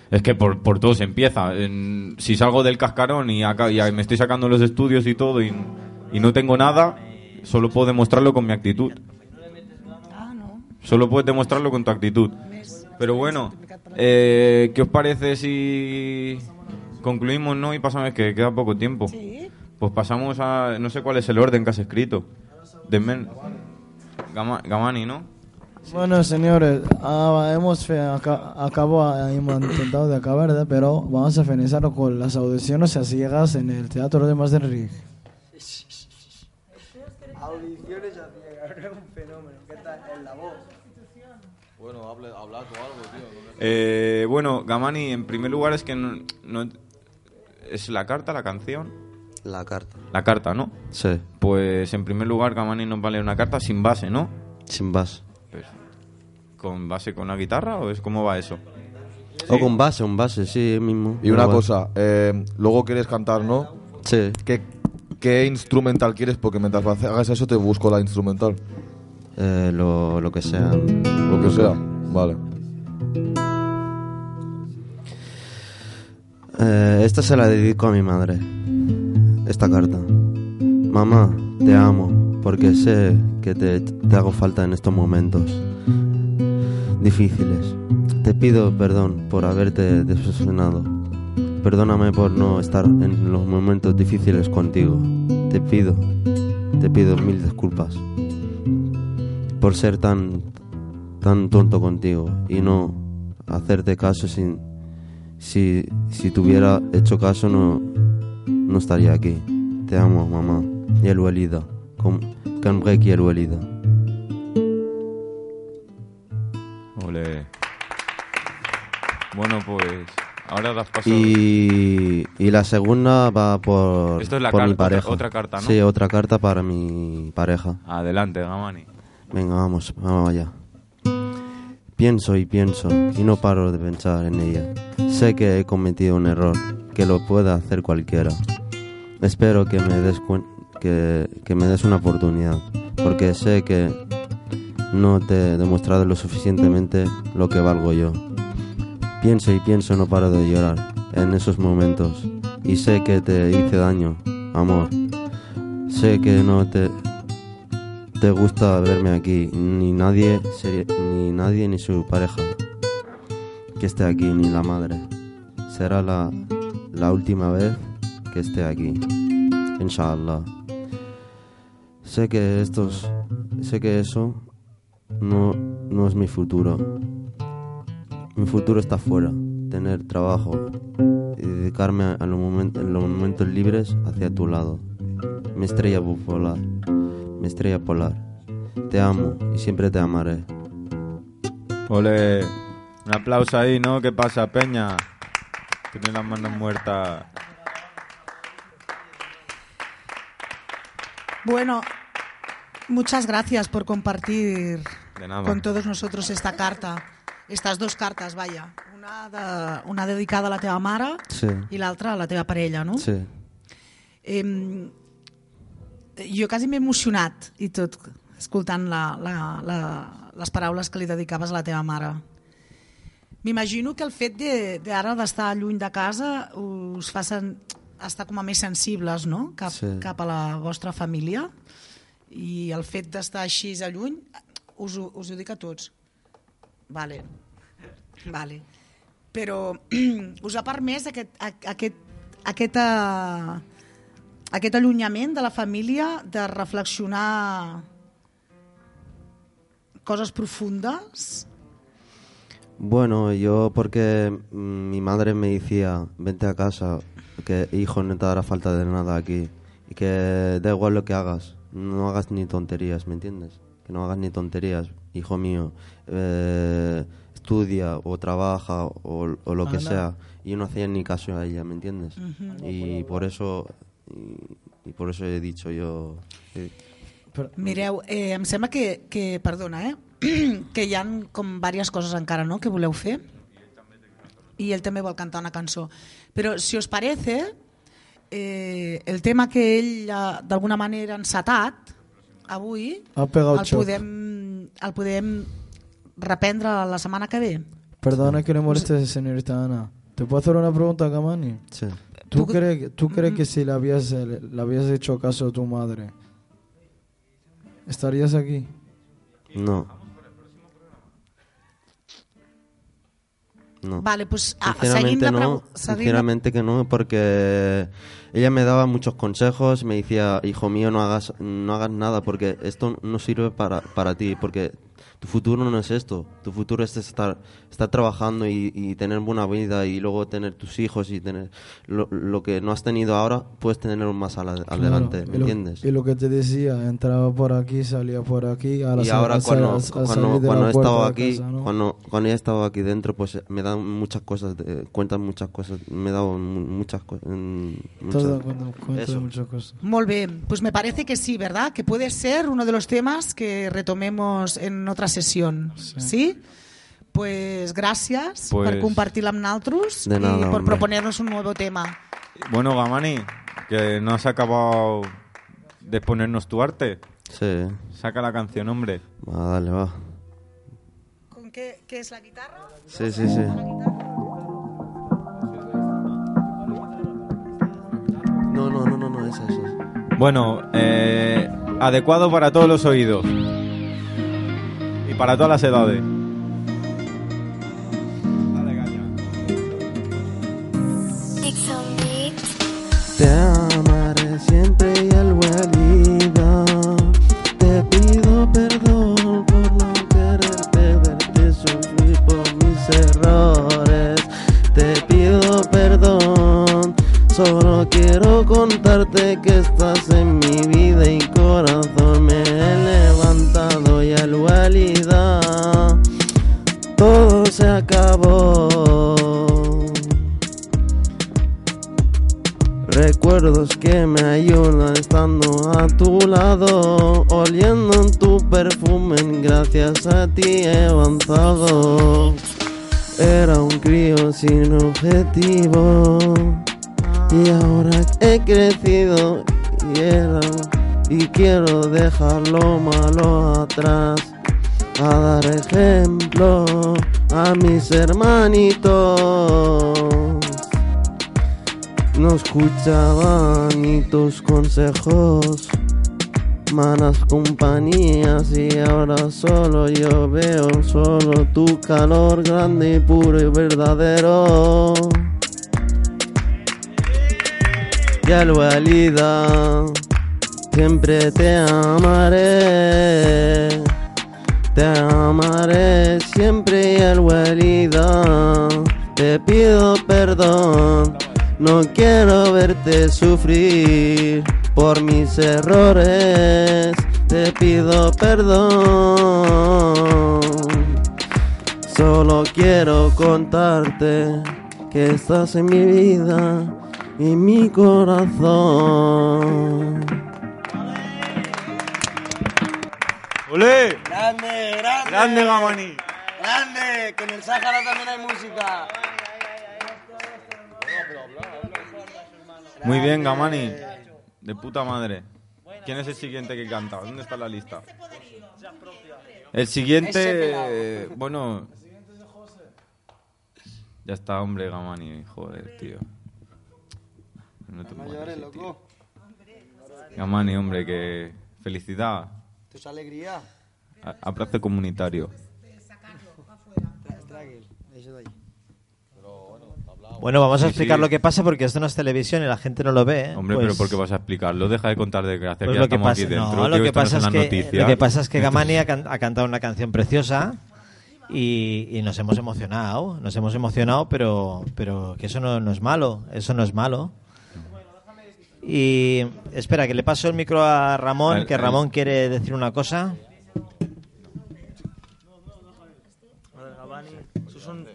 es que por, por todo se empieza. En- si salgo del cascarón y, acá, y me estoy sacando los estudios y todo y, y no tengo nada, solo puedo demostrarlo con mi actitud. Solo puedes demostrarlo con tu actitud. Pero bueno, eh, ¿qué os parece si concluimos, no? Y pasamos, que queda poco tiempo. Pues pasamos a. No sé cuál es el orden que has escrito. De men- Gama- Gamani, ¿no? Bueno, señores, ah, hemos fe- aca- acabo, ah, hemos intentado de acabar, ¿verdad? pero vamos a finalizar con las audiciones a ciegas en el Teatro de Maastricht. Audiciones a ciegas, es un fenómeno. ¿Qué tal en la voz? Bueno, hable, habla tú algo, tío. Eh, bueno, Gamani, en primer lugar es que no, no- ¿Es la carta, la canción? La carta. La carta, ¿no? Sí. Pues en primer lugar, Gamani nos vale una carta sin base, ¿no? Sin base. Pues, ¿Con base con la guitarra o es cómo va eso? O con base, un base, sí, mismo. Y una cosa, eh, luego quieres cantar, ¿no? Sí. ¿Qué, ¿Qué instrumental quieres? Porque mientras hagas eso te busco la instrumental. Eh, lo, lo que sea. Lo que sea, vale. Eh, esta se la dedico a mi madre. Esta carta. Mamá, te amo porque sé que te, te hago falta en estos momentos difíciles. Te pido perdón por haberte decepcionado. Perdóname por no estar en los momentos difíciles contigo. Te pido, te pido mil disculpas por ser tan tan tonto contigo y no hacerte caso sin si si te hubiera hecho caso no no estaría aquí. Te amo, mamá. Y el Walida. Canbrek y el Walida. Ole. Bueno, pues ahora das paso. Y, y la segunda va por, Esto es la por mi carta, otra- pareja. otra carta, ¿no? Sí, otra carta para mi pareja. Adelante, Gamani. Venga, vamos, vamos allá. Pienso y pienso y no paro de pensar en ella. Sé que he cometido un error, que lo pueda hacer cualquiera. Espero que me des que me des una oportunidad, porque sé que no te he demostrado lo suficientemente lo que valgo yo. Pienso y pienso, no paro de llorar en esos momentos. Y sé que te hice daño, amor. Sé que no te, te gusta verme aquí, ni nadie, ni nadie ni su pareja que esté aquí, ni la madre. Será la, la última vez que esté aquí, inshallah. Sé que estos, sé que eso no, no es mi futuro. Mi futuro está fuera, tener trabajo y dedicarme a, los momen- en los momentos libres hacia tu lado. Mi estrella polar, mi estrella polar. Te amo y siempre te amaré. Ole. Un aplauso ahí, ¿no? ¿Qué pasa, Peña? Tiene las manos muertas. Bueno, muchas gracias por compartir con todos nosotros esta carta. Estas dos cartes, vaya. Una, de, una dedicada a la teva mare Sí. i l'altra a la teva parella, no? Sí. Eh, jo quasi m'he emocionat i tot, escoltant la, la, la, les paraules que li dedicaves a la teva mare. M'imagino que el fet de- d'ara d'estar lluny de casa us fa sen, estar com a més sensibles no? cap, Sí. cap a la vostra família i el fet d'estar així a lluny us, us ho dic a tots. Vale. Vale. Però us ha permès aquest, aquest, aquest, uh, aquest allunyament de la família de reflexionar coses profundes? Bueno, yo porque mm, mi madre me decía, vente a casa, que hijo no te dará falta de nada aquí y que da igual lo que hagas, no hagas ni tonterías, ¿me entiendes? Que no hagas ni tonterías, hijo mío, eh, estudia o trabaja o, o lo que Ana. sea. Y no hacía ni caso a ella, ¿me entiendes? Y por eso y, y por eso he dicho yo. sí. Mireu, eh, em sembla que, que perdona, eh? que hi han com diverses coses encara no? que voleu fer i ell també vol cantar una cançó però si us parece eh, el tema que ell d'alguna manera ha encetat avui el xoc. podem, el podem reprendre la setmana que ve Perdona que le moleste, señorita Ana. ¿Te puedo hacer una pregunta, Gamani? Sí. ¿Tú, crees, ¿tú crees que si le habías, le habías hecho caso a tu madre, estarías aquí? No. No. Vale, pues, ah, sinceramente no, sinceramente que no, porque ella me daba muchos consejos, me decía, hijo mío, no hagas, no hagas nada, porque esto no sirve para, para ti, porque tu futuro no es esto, tu futuro es estar, estar trabajando y, y tener buena vida y luego tener tus hijos y tener lo, lo que no has tenido ahora, puedes tenerlo más ala- adelante, Claro, ¿me y lo- entiendes? Y lo que te decía, entraba por aquí, salía por aquí, ahora y sal- ahora cuando, al- al cuando, la cuando he estado aquí, casa, ¿no? cuando, cuando he estado aquí dentro, pues eh, me dan muchas cosas, de- cuentan muchas cosas, me he dado mu- muchas cosas. Todo cuenta de muchas cosas. Molt bé, pues me parece que sí, ¿verdad? Que puede ser uno de los temas que retomemos en otra sesión. ¿Sí? Pues gracias Pues- por compartir amb nosaltres nada, hombre. proponernos un nuevo tema. Bueno, Gamani, que no has acabado de ponernos tu arte. Sí. Saca la canción, hombre. Va, dale, va. ¿Con qué, qué es la guitarra? Sí, sí, sí. No, no, no, no, no, esa, esa. Bueno, eh, adecuado para todos los oídos. Y para todas las edades. Gracias a ti he avanzado. Era un crío sin objetivo y ahora he crecido y, y quiero dejar lo malo atrás. A dar ejemplo a mis hermanitos no escuchaban ni tus consejos, malas compañías y ahora solo yo veo solo tu calor grande y puro y verdadero. Y al Walida siempre te amaré, te amaré siempre y al Walida te pido perdón. No quiero verte sufrir por mis errores. Te pido perdón. Solo quiero contarte que estás en mi vida y mi corazón. ¡Olé! Grande, grande. Grande, Gamani. Grande, que en el Sáhara también hay música. Muy bien, Gamani. De puta madre. ¿Quién es el siguiente que canta? ¿Dónde está la lista? El siguiente, bueno, Ya está, hombre, Gamani. Joder, tío. No te llores, loco. Gamani, hombre, que felicidad. Esto es alegría. A- Abrazo comunitario. Tranquilo, eso de ahí. Bueno, vamos a Sí, explicar sí. lo que pasa porque esto no es televisión y la gente no lo ve. ¿eh? Hombre, Pues- pero ¿por qué vas a explicarlo? Deja de contar desgracias, Pues que ya lo que estamos pasa, aquí no, lo tío, que esto no pasa es son que las noticias. lo que pasa es que Esto- Gamani ha, can- ha cantado una canción preciosa y, y nos hemos emocionado, nos hemos emocionado, pero pero que eso no, no es malo, eso no es malo. Y espera, que le paso el micro a Ramón, Al- que al- Ramón quiere decir una cosa. A ver, Gabani, esos son,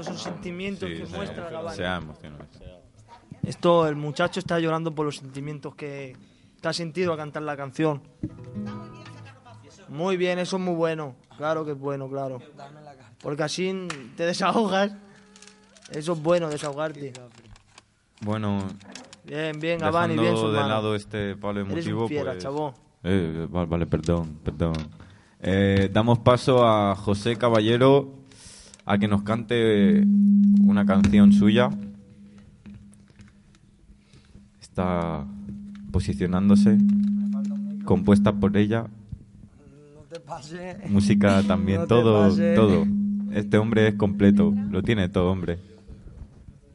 estos son sentimientos Sí, que muestra Gabani. Se ha emocionado. Esto, el muchacho está llorando por los sentimientos que, que ha sentido al cantar la canción. Muy bien, eso es muy bueno. Claro que es bueno, claro. Porque así te desahogas. Eso es bueno, desahogarte. Bueno, Bien, bien, Gabani, bien, de lado este palo emotivo, un fiera, pues... chavo. Eh, vale, vale, perdón, perdón. Eh, damos paso a José Caballero a que nos cante una canción suya. Está posicionándose, compuesta por ella, No te pases. música también, No todo, todo. Este hombre es completo, lo tiene todo, hombre.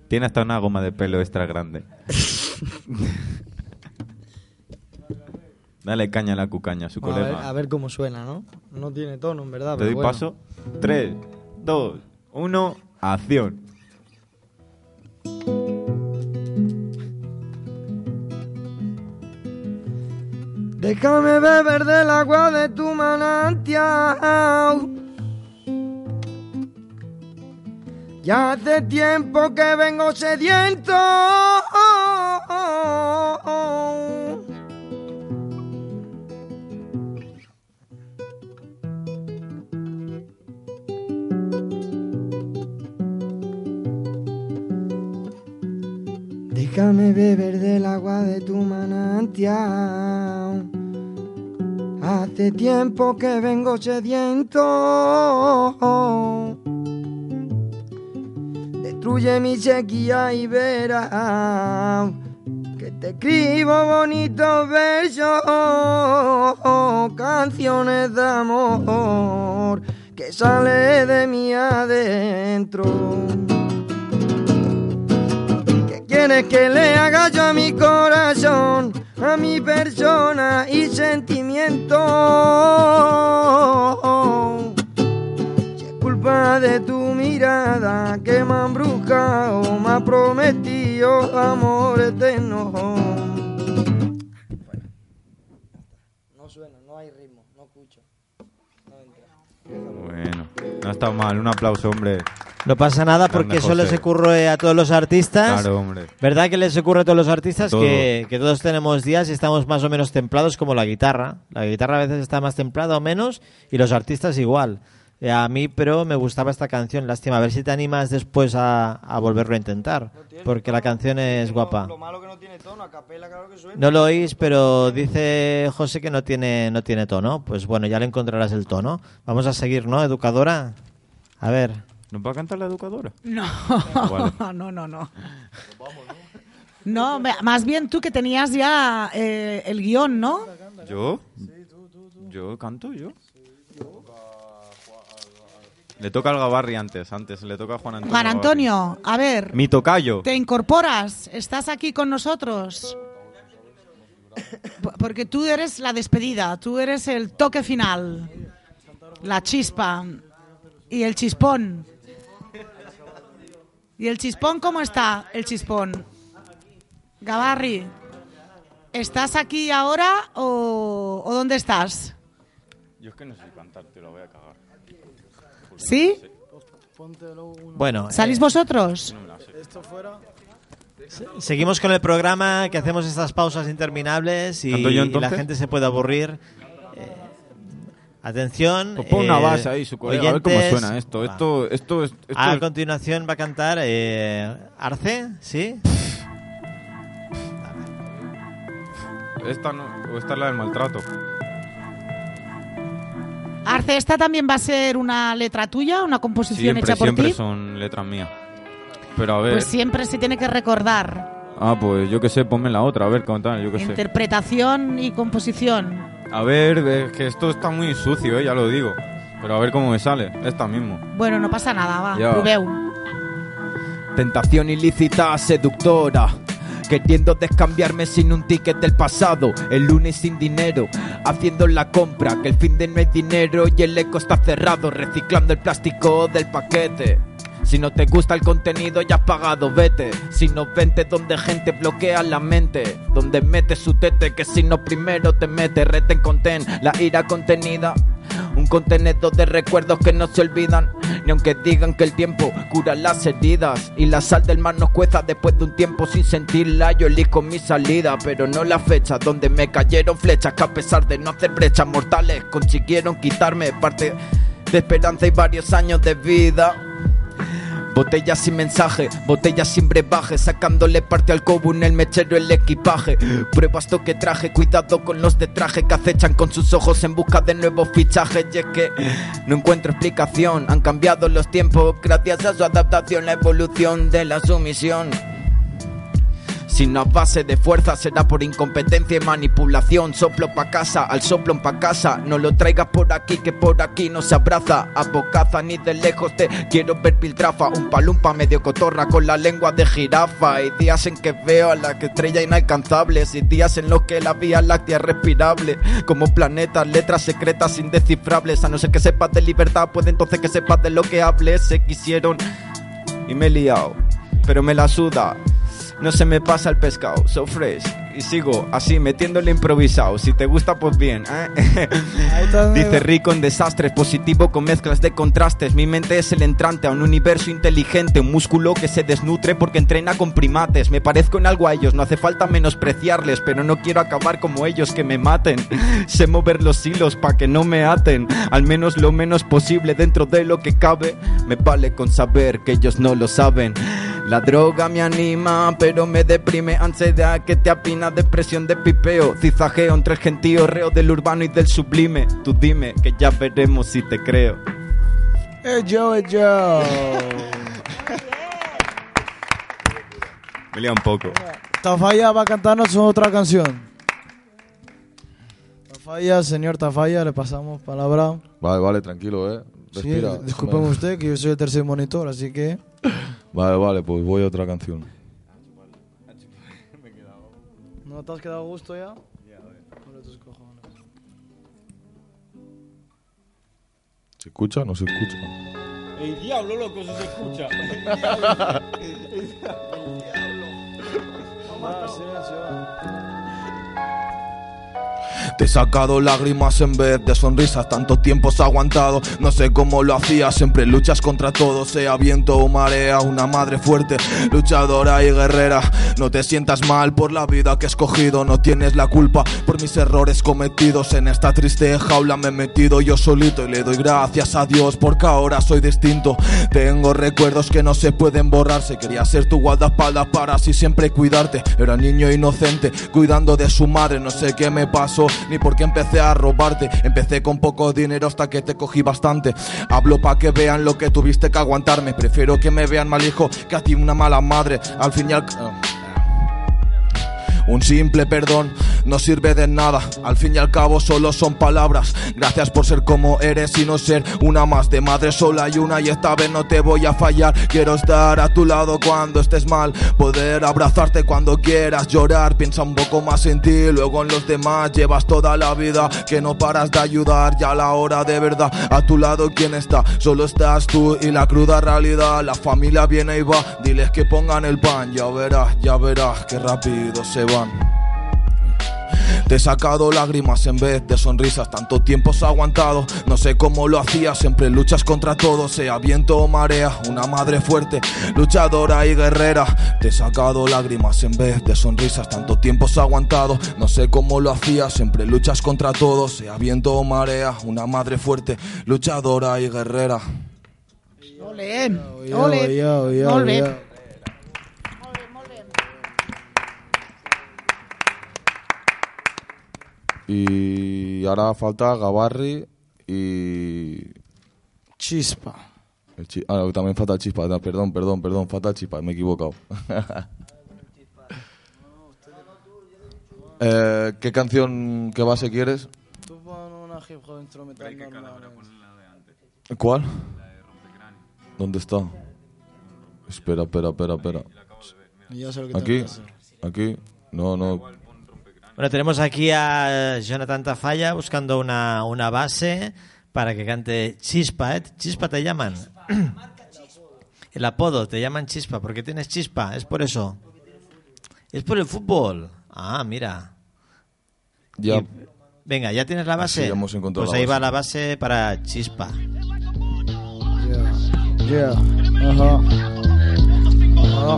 Tiene hasta una goma de pelo extra grande. Dale caña a la cucaña, a su a, ver, colega. a ver cómo suena, ¿no? No tiene tono, en verdad. Te pero doy bueno. paso. 3, 2, 1, acción. Déjame beber del agua de tu manantial. Ya hace tiempo que vengo sediento. Déjame beber del agua de tu manantial. Hace tiempo que vengo sediento. Destruye mi sequía y verás que te escribo bonitos versos, canciones de amor que sale de mi adentro. ¿Qué quieres que le haga yo a mi corazón, a mi persona y sentimiento? Es culpa de tu mirada que me ha embrujado, me ha prometido amor eterno. No suena, no hay ritmo, no escucho. Bueno, no ha estado mal. Un aplauso, hombre. No pasa nada Grande porque eso les José. ocurre a todos los artistas. Claro, hombre. ¿Verdad que les ocurre a todos los artistas Todo. que, que todos tenemos días y estamos más o menos templados como la guitarra? La guitarra a veces está más templada o menos y los artistas igual. Eh, A mí, pero me gustaba esta canción, lástima. A ver si te animas después a, a volverlo a intentar, porque la canción es guapa. Lo malo que no tiene tono, a capela claro que suena. No lo oís, pero dice José que no tiene, no tiene tono. Pues bueno, ya le encontrarás el tono. Vamos a seguir, ¿no, educadora? A ver. ¿Nos va a cantar la educadora? No, Vale. no, no, no. No, más bien tú que tenías ya eh, el guion, ¿no? ¿Yo? ¿Yo canto yo? Le toca al Gabarri antes, antes. Le toca a Juan Antonio. Juan. Antonio, a ver, Mi tocayo. ¿te incorporas? ¿Estás aquí con nosotros? Porque tú eres la despedida, tú eres el toque final, la chispa y el chispón. ¿Y el chispón cómo está? El chispón. Gabarri, ¿estás aquí ahora o, o dónde estás? Yo es que no sé cantar, te lo voy a cagar. ¿Sí? Bueno, ¿Salís vosotros? Esto fuera. Seguimos con el programa, que hacemos estas pausas interminables y, ¿Canto yo, y la entonces? gente se puede aburrir. Eh, atención. Pues pon una eh, base ahí, su colega, a ver cómo oyentes. suena esto. Va. Esto, esto, es- esto A es- continuación va a cantar eh, Arce, ¿sí? Esta no, o esta es la del maltrato. Arce, ¿esta también va a ser una letra tuya, una composición Siempre, hecha por siempre ti? son letras mías. Pero a ver. Pues siempre se tiene que recordar. Ah, pues yo qué sé, ponme la otra, a ver, cómo tal, yo qué sé. Interpretación y composición. A ver, es que esto está muy sucio, eh, ya lo digo. Pero a ver cómo me sale, esta mismo. Bueno, no pasa nada, va. Ya. Proveu. Tentación ilícita, seductora. Queriendo descambiarme sin un ticket del pasado, el lunes sin dinero, haciendo la compra, que el fin de no hay dinero y el eco está cerrado, reciclando el plástico del paquete. Si no te gusta el contenido ya has pagado, vete. Si no vente donde gente bloquea la mente, donde mete su tete, que si no primero te mete, reten conten, la ira contenida. Un contenedor de recuerdos que no se olvidan, ni aunque digan que el tiempo cura las heridas. Y la sal del mar nos cueza después de un tiempo sin sentirla. Yo elijo mi salida, pero no la fecha donde me cayeron flechas que a pesar de no hacer brechas mortales consiguieron quitarme parte de esperanza y varios años de vida. Botellas sin mensaje, botellas sin brebaje, sacándole parte al cobo en el mechero el equipaje. Prueba esto que traje, cuidado con los de traje que acechan con sus ojos en busca de nuevos fichajes. Y es que no encuentro explicación, han cambiado los tiempos gracias a su adaptación, la evolución de la sumisión. Si no a base de fuerza será por incompetencia y manipulación. Soplo pa' casa, al soplo pa' casa. No lo traigas por aquí, que por aquí no se abraza. A bocaza ni de lejos te quiero ver piltrafa. Un palumpa medio cotorra con la lengua de jirafa. Hay días en que veo a la estrella inalcanzables. Y días en los que la vía láctea es respirable. Como planetas, letras secretas indescifrables. A no ser que sepas de libertad, puede entonces que sepas de lo que hables. Se quisieron y me he liado, pero me la suda. No se me pasa el pescado, so fresh. Y sigo así, metiéndole improvisado. Si te gusta, pues bien. ¿eh? Dice rico en desastres, positivo con mezclas de contrastes. Mi mente es el entrante a un universo inteligente, un músculo que se desnutre porque entrena con primates. Me parezco en algo a ellos, no hace falta menospreciarles, pero no quiero acabar como ellos que me maten. sé mover los hilos para que no me aten, al menos lo menos posible dentro de lo que cabe. Me vale con saber que ellos no lo saben. La droga me anima, pero me deprime ansiedad que te apina, depresión de pipeo, cizajeo entre el gentío, reo del urbano y del sublime. Tú dime que ya veremos si te creo. Eh, yo, eh, yo. Me lía un poco. Tafalla va a cantarnos otra canción. Tafalla, señor Tafalla, le pasamos palabra. Vale, vale, tranquilo, eh. Sí, discúlpeme usted que yo soy el tercer monitor, así que... Vale, vale, pues voy a otra canción. ¿No te has quedado a gusto ya? Ole tus cojones. ¿Se escucha? No se escucha. El diablo, loco, si se escucha. Va, silencio, va. Te he sacado lágrimas en vez de sonrisas, tanto tiempo has aguantado. No sé cómo lo hacías, siempre luchas contra todo, sea viento o marea. Una madre fuerte, luchadora y guerrera. No te sientas mal por la vida que he escogido, no tienes la culpa por mis errores cometidos. En esta triste jaula me he metido yo solito y le doy gracias a Dios porque ahora soy distinto. Tengo recuerdos que no se pueden borrarse. Quería ser tu guardaespaldas para así siempre cuidarte. Era niño inocente, cuidando de su madre. No sé qué me pasó ni por qué empecé a robarte. Empecé con poco dinero hasta que te cogí bastante. Hablo pa' que vean lo que tuviste que aguantarme. Prefiero que me vean mal hijo que a ti una mala madre. Al fin y al un simple perdón no sirve de nada, al fin y al cabo solo son palabras. Gracias por ser como eres y no ser una más de madre sola y una y esta vez no te voy a fallar. Quiero estar a tu lado cuando estés mal, poder abrazarte cuando quieras llorar. Piensa un poco más en ti, luego en los demás. Llevas toda la vida que no paras de ayudar. Ya a la hora de verdad, a tu lado quién está, solo estás tú y la cruda realidad. La familia viene y va, diles que pongan el pan. Ya verás, ya verás que rápido se van. Te he sacado lágrimas en vez de sonrisas, tanto tiempo has aguantado, no sé cómo lo hacías, siempre luchas contra todo, sea viento o marea, una madre fuerte, luchadora y guerrera. Te he sacado lágrimas en vez de sonrisas, tanto tiempo has aguantado, no sé cómo lo hacías, siempre luchas contra todo, sea viento o marea, una madre fuerte, luchadora y guerrera. Ole, Yo, ole, yo, yo, molt bé. yo. Y ahora falta Gavarri y. Chispa. El chi- ah, también falta el chispa. No, Perdón, perdón, perdón. Falta el chispa. Me he equivocado. Eh, ¿Qué canción, qué base quieres? Tú pon una hip hop instrumental normal. ¿Cuál? ¿Dónde está? Espera, espera, espera, espera. Ya sé lo que tengo Aquí, aquí. No, no. Bueno, tenemos aquí a Jonathan Tafalla buscando una, una base para que cante Chispa, ¿eh? Chispa te llaman. El apodo, te llaman Chispa, porque tienes chispa, es por eso. Es por el fútbol. Ah, mira. Ya. Y- venga, ¿ya tienes la base? Ya hemos encontrado pues la ahí base. va la base para Chispa. Yeah. Ajá. Ajá.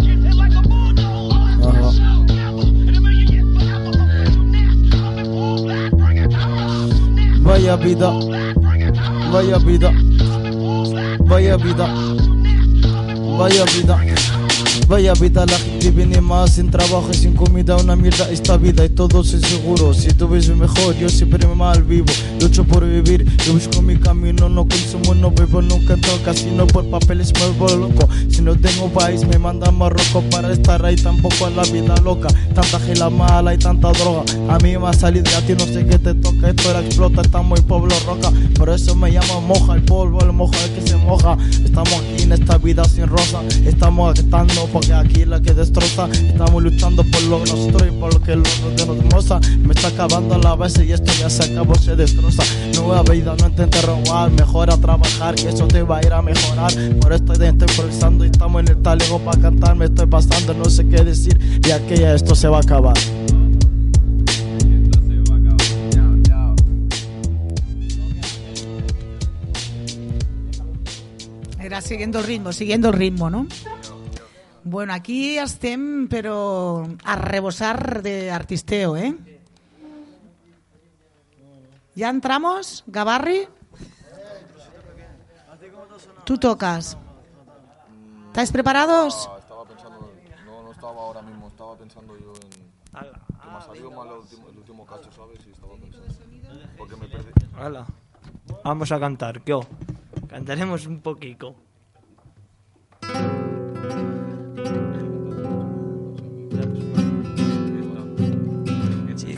Ajá. Vaya vida, vaya vida, vaya vida, vaya vida, vaya vida. La gente viene más sin trabajo y sin comida, una mierda esta vida y todo es seguro. Si tú ves mejor, yo siempre mal vivo. Lucho por vivir, yo busco mi camino, no consumo, no bebo, nunca entro casino por papeles me vuelvo loco. Si no tengo país, me mandan a Marruecos para estar ahí tampoco en la vida loca. Tanta gila mala y tanta droga. A mí me ha salido y a ti no sé qué te toca. Esto era explota, estamos en Pueblo Roca. Por eso me llaman moja, el polvo, el moja, el que se moja. Estamos aquí en esta vida sin rosa. Estamos gritando porque aquí la que destroza. Estamos luchando por lo nuestro y por lo que lo de nos moza. Me está acabando la base y esto ya se acabó, se destroza. Nueva vida, no intentes robar. Mejor a trabajar, que eso te va a ir a mejorar. Por esto estoy improvisando y estamos en el talego para cantar. Me estoy pasando, no sé qué decir. Y aquí ya esto se va a acabar. Era siguiendo el ritmo, siguiendo el ritmo, no? Bueno, aquí estem, però a rebosar de artisteo, eh? ¿Ya entramos, Gavarri? Tú tocas. ¿Estáis preparados? Estaba pensando, no, no estaba ahora mismo, estaba pensando yo en. Que me ha salido mal el último, el último cacho, ¿sabes? Y estaba pensando. Porque me perdí. Hala. Vamos a cantar, ¿qué? Cantaremos un poquito.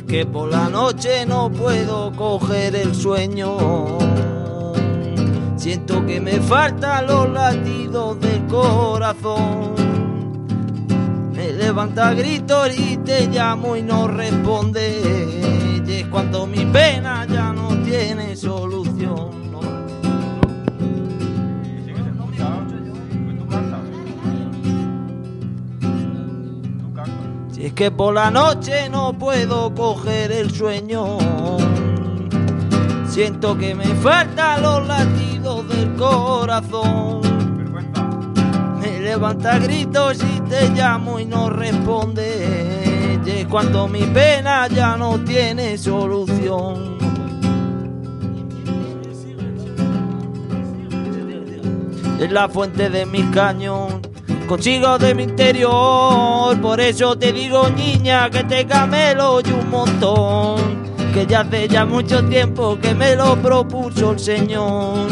Que por la noche no puedo coger el sueño, siento que me faltan los latidos del corazón. Me levanta gritos y te llamo y no responde. Y es cuando mi pena ya no tiene solución. Es que por la noche no puedo coger el sueño, siento que me faltan los latidos del corazón. Me levanta gritos y te llamo y no responde. Y es cuando mi pena ya no tiene solución. Es la fuente de mi cañón, consigo de mi interior. Por eso te digo, niña, que te camelo y un montón. Que ya hace ya mucho tiempo que me lo propuso el Señor.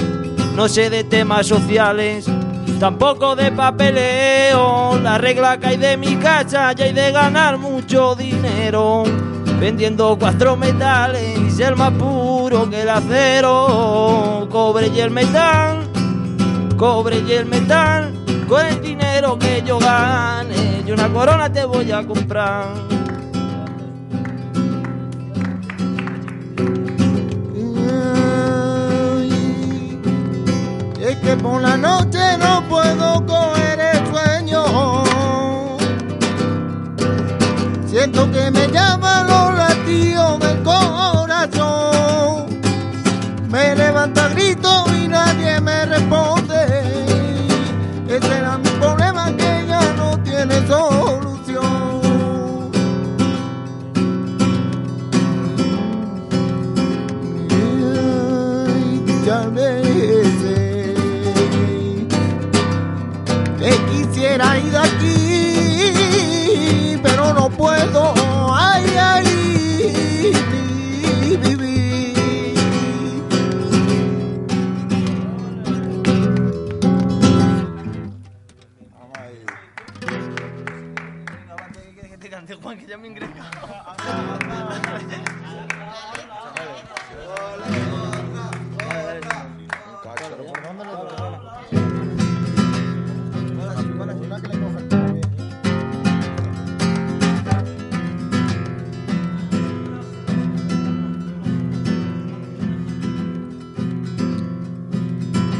No sé de temas sociales, tampoco de papeleo. La regla que hay de mi casa ya hay de ganar mucho dinero. Vendiendo cuatro metales y ser más puro que el acero. Cobre y el metal, cobre y el metal. Con el dinero que yo gane, y una corona te voy a comprar. Es que por la noche no puedo coger el sueño. Siento que me llaman los puedo, ay, ay, vivir. cante Juan, que ya me ingresa.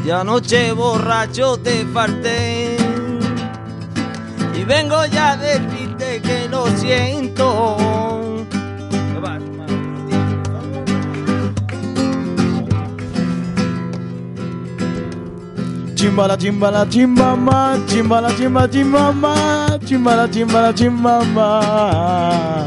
Y anoche borracho te falté y vengo ya a decirte que lo siento. Chimbala, chimbala, chimbama, chimbala, chimba, chimbama, chimbala, chimbala, chimbama.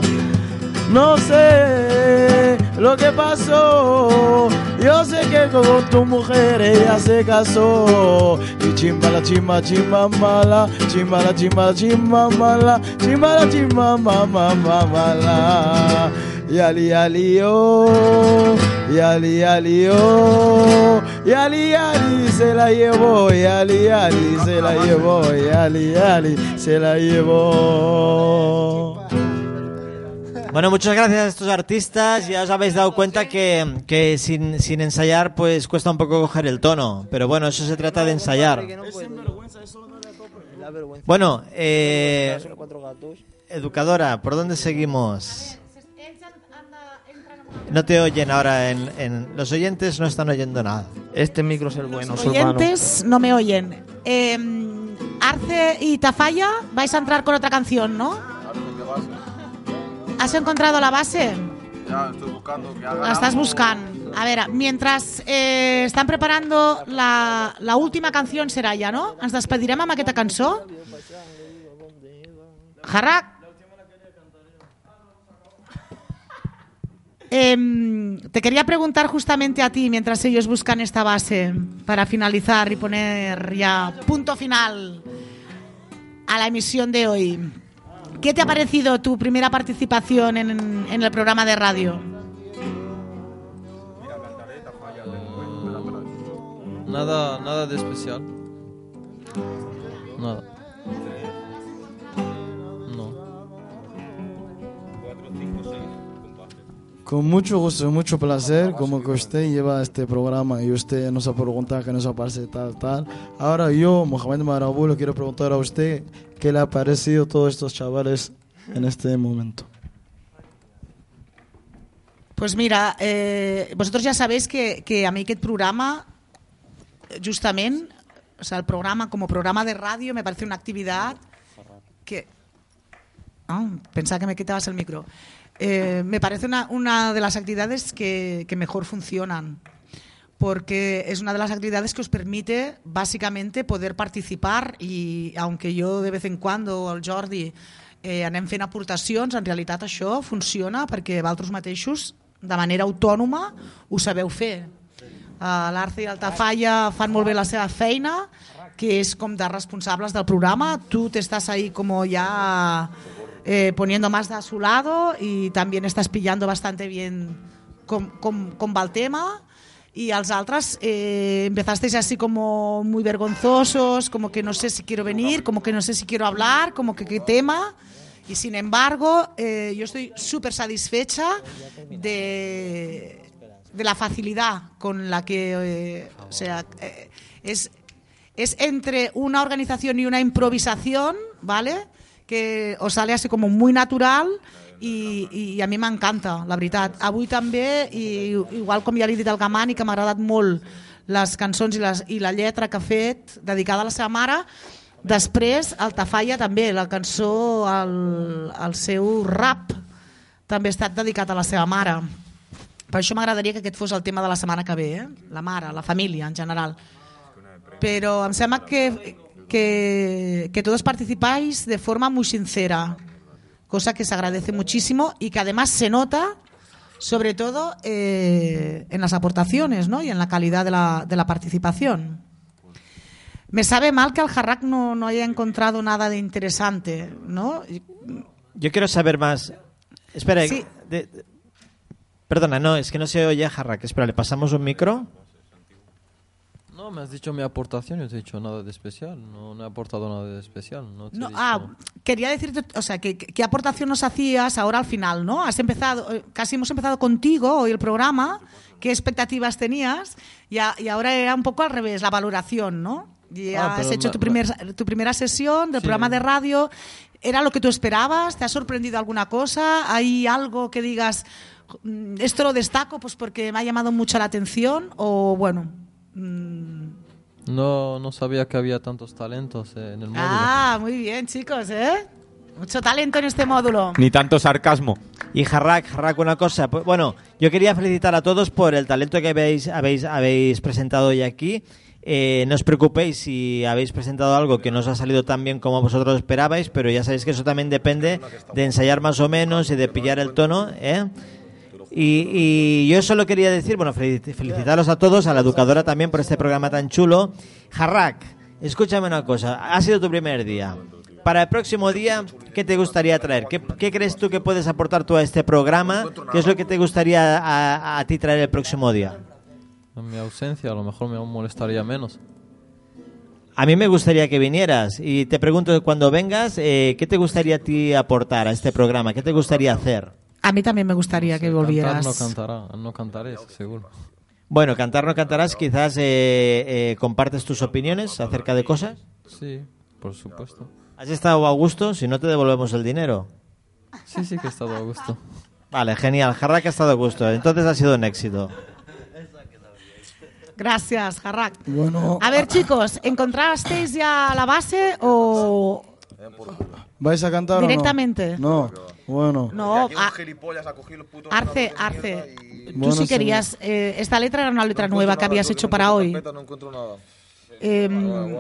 No sé lo que pasó. Yo sé que con tu mujer ella se casó. Y chimbala, chimba, chimba, mala. Chimbala, chimba, chimba, mala. Chimbala, chimba, mama, mala. Yali, yali, oh. Yali, yali, oh. Yali, yali, se la llevó. Yali, yali, se la llevó. Yali, yali, se la llevó. Bueno, muchas gracias a estos artistas. Ya os habéis dado cuenta que, que sin, sin ensayar pues cuesta un poco coger el tono. Pero bueno, eso se trata de ensayar. Bueno, eh, educadora, ¿por dónde seguimos? No te oyen ahora, en, en- los oyentes no están oyendo nada. Este micro es el bueno, Los oyentes no me oyen. Eh, Arce y Tafalla, vais a entrar con otra canción, ¿no? ¿Has encontrado la base? Ya, estoy buscando que haga La estás buscando. A ver, mientras eh, estan preparando la, la última canció serà ja, no? Ens despedirem amb aquesta cançó? Harrak? Em, te quería preguntar justamente a ti, mientras ellos buscan esta base, para finalizar y poner ya punto final a la emisión de hoy. ¿Qué te ha parecido tu primera participación en, en el programa de radio? Nada, nada de especial. Nada. Con mucho gusto mucho placer, como que usted lleva este programa y usted nos ha preguntado qué nos aparece tal, tal. Ahora yo, Mohamed Marabú, le quiero preguntar a usted qué le ha parecido todos estos chavales en este momento. Pues mira, eh, vosotros ya sabéis que, que a mí aquest programa, justament, o sea, el programa como programa de radio me parece una actividad que... Ah, pensaba que me quitabas el micro. Eh, me parece una, una de las actividades que, que mejor funcionan porque es una de las actividades que os permite básicamente poder participar i aunque jo de vez en cuando el Jordi eh, anem fent aportacions, en realitat això funciona perquè vosaltres mateixos de manera autònoma ho sabeu fer. Uh, L'Arce i el Tafalla fan molt bé la seva feina, que és com de responsables del programa. Tu t'estàs ahí como ya eh, poniendo más de su lado y también estás pillando bastante bien com, com, com va el tema. Y als altres eh, empezasteis así como muy vergonzosos, como que no sé si quiero venir, como que no sé si quiero hablar, como que qué tema. Y sin embargo, eh, yo estoy súper satisfecha de, de la facilidad con la que, eh, o sea, eh, es, es entre una organización y una improvisación, ¿vale? Que os sale así como muy natural i, i a mi m'encanta, la veritat. Avui també, i igual com ja li he dit al Gamani, que m'ha agradat molt les cançons i, les, i la lletra que ha fet dedicada a la seva mare, després el Tafalla també, la cançó, el, el seu rap també ha estat dedicat a la seva mare. Per això m'agradaria que aquest fos el tema de la setmana que ve, eh? la mare, la família en general. Pero em sembla que, que, que todos participáis de forma muy sincera, cosa que se agradece muchísimo y que además se nota sobre todo eh, en las aportaciones ¿no? y en la calidad de la, de la participación. Me sabe mal que el Jarrac no, no haya encontrado nada de interesante, ¿no? Yo quiero saber más. Espera, Sí. de- de- perdona, no, es que no se oye a Jarrak. Espera, ¿le pasamos un micro? No, me has dicho mi aportación, yo te he dicho nada de especial. No, no he aportado nada de especial. No, te he No, dicho- ah, quería decirte, o sea, ¿qué aportación nos hacías ahora al final, no? Has empezado, eh, casi hemos empezado contigo hoy el programa, ¿qué expectativas tenías? Y, a- y ahora era un poco al revés, la valoración, ¿no? Ya Ah, has hecho tu, primer, tu primera sesión del Sí. programa de radio. ¿Era lo que tú esperabas? ¿Te ha sorprendido alguna cosa? ¿Hay algo que digas, "Mm, esto lo destaco pues porque me ha llamado mucho la atención? O bueno, mm, No, no sabía que había tantos talentos eh, en el módulo. ah, muy bien chicos, ¿eh? Mucho talento en este módulo. Ni tanto sarcasmo. Y Jarrak, Jarrak, una cosa. pues, Bueno, yo quería felicitar a todos por el talento que habéis, habéis, habéis presentado hoy aquí. Eh, no os preocupéis si habéis presentado algo que no os ha salido tan bien como vosotros esperabais, pero ya sabéis que eso también depende de ensayar más o menos y de pillar el tono. ¿eh? Y, y yo solo quería decir, bueno, felici- felicitaros a todos, a la educadora también por este programa tan chulo. Jarrak, escúchame una cosa, ha sido tu primer día. Para el próximo día, ¿qué te gustaría traer? ¿Qué, qué crees tú que puedes aportar tú a este programa? ¿Qué es lo que te gustaría a, a ti traer el próximo día? En mi ausencia a lo mejor me molestaría menos. A mí me gustaría que vinieras y te pregunto cuando vengas, eh, ¿qué te gustaría a ti aportar a este programa? ¿Qué te gustaría hacer? A mí también me gustaría que volvieras. Cantar no cantará, no cantaré, seguro. Bueno, cantar no cantarás, quizás eh, eh, compartes tus opiniones acerca de cosas. Sí, por supuesto. ¿Has estado a gusto? Si no te devolvemos el dinero. Sí, sí que he estado a gusto. Vale, genial. Jarrak ha estado a gusto. Entonces ha sido un éxito. Gracias, Jarrak. Bueno. A ver, chicos, ¿encontrasteis ya la base o ¿Vais a cantar Directamente. o no? No, bueno. no? A- gilipollas ha cogido los putos Arce, Arce, tú Bueno, sí querías. eh, esta letra era una letra nueva que habías hecho para hoy. No encuentro nada. Em,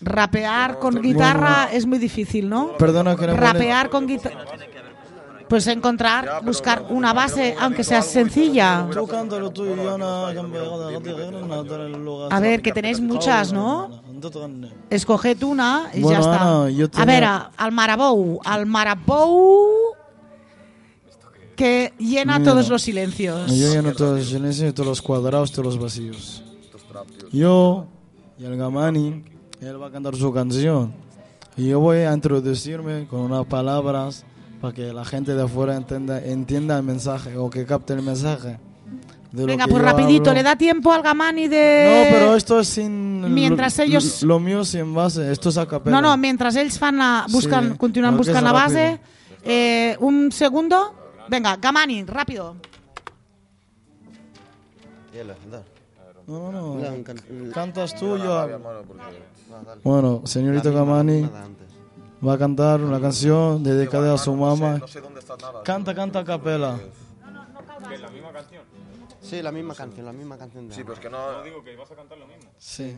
rapear con guitarra es muy difícil, ¿no? Perdona que no Rapear con guitarra. Pues encontrar, buscar una base, aunque sea sencilla. A ver, que tenéis muchas, ¿no? Escoged una y Bueno, ya está. Ana, yo A tenía- ver, a- al Marabou. Al Marabou que llena Mira. todos los silencios. Yo lleno todos los silencios, todos los cuadrados, todos los vacíos. Yo y el Gamani, él va a cantar su canción. Y yo voy a introducirme con unas palabras para que la gente de afuera entienda, entienda el mensaje o que capte el mensaje. de Venga, pues rapidito, hablo. ¿le da tiempo al Gamani de...? No, pero esto es sin... Mientras lo, ellos- Lo mío sin base, esto es a capella. No, no, mientras ells fan la, buscan, Sí, continúan buscando la base. Eh, un segundo. Venga, Gamani, rápido. No, no, no. Cantas tú, yo. Bueno, misma- Gamani nada antes. Va a cantar una canción dedicada a su mamá. Canta, canta a capela. Sí, la misma canción, la misma canción. De Sí, pero es que no. digo que vas a cantar lo mismo. Sí.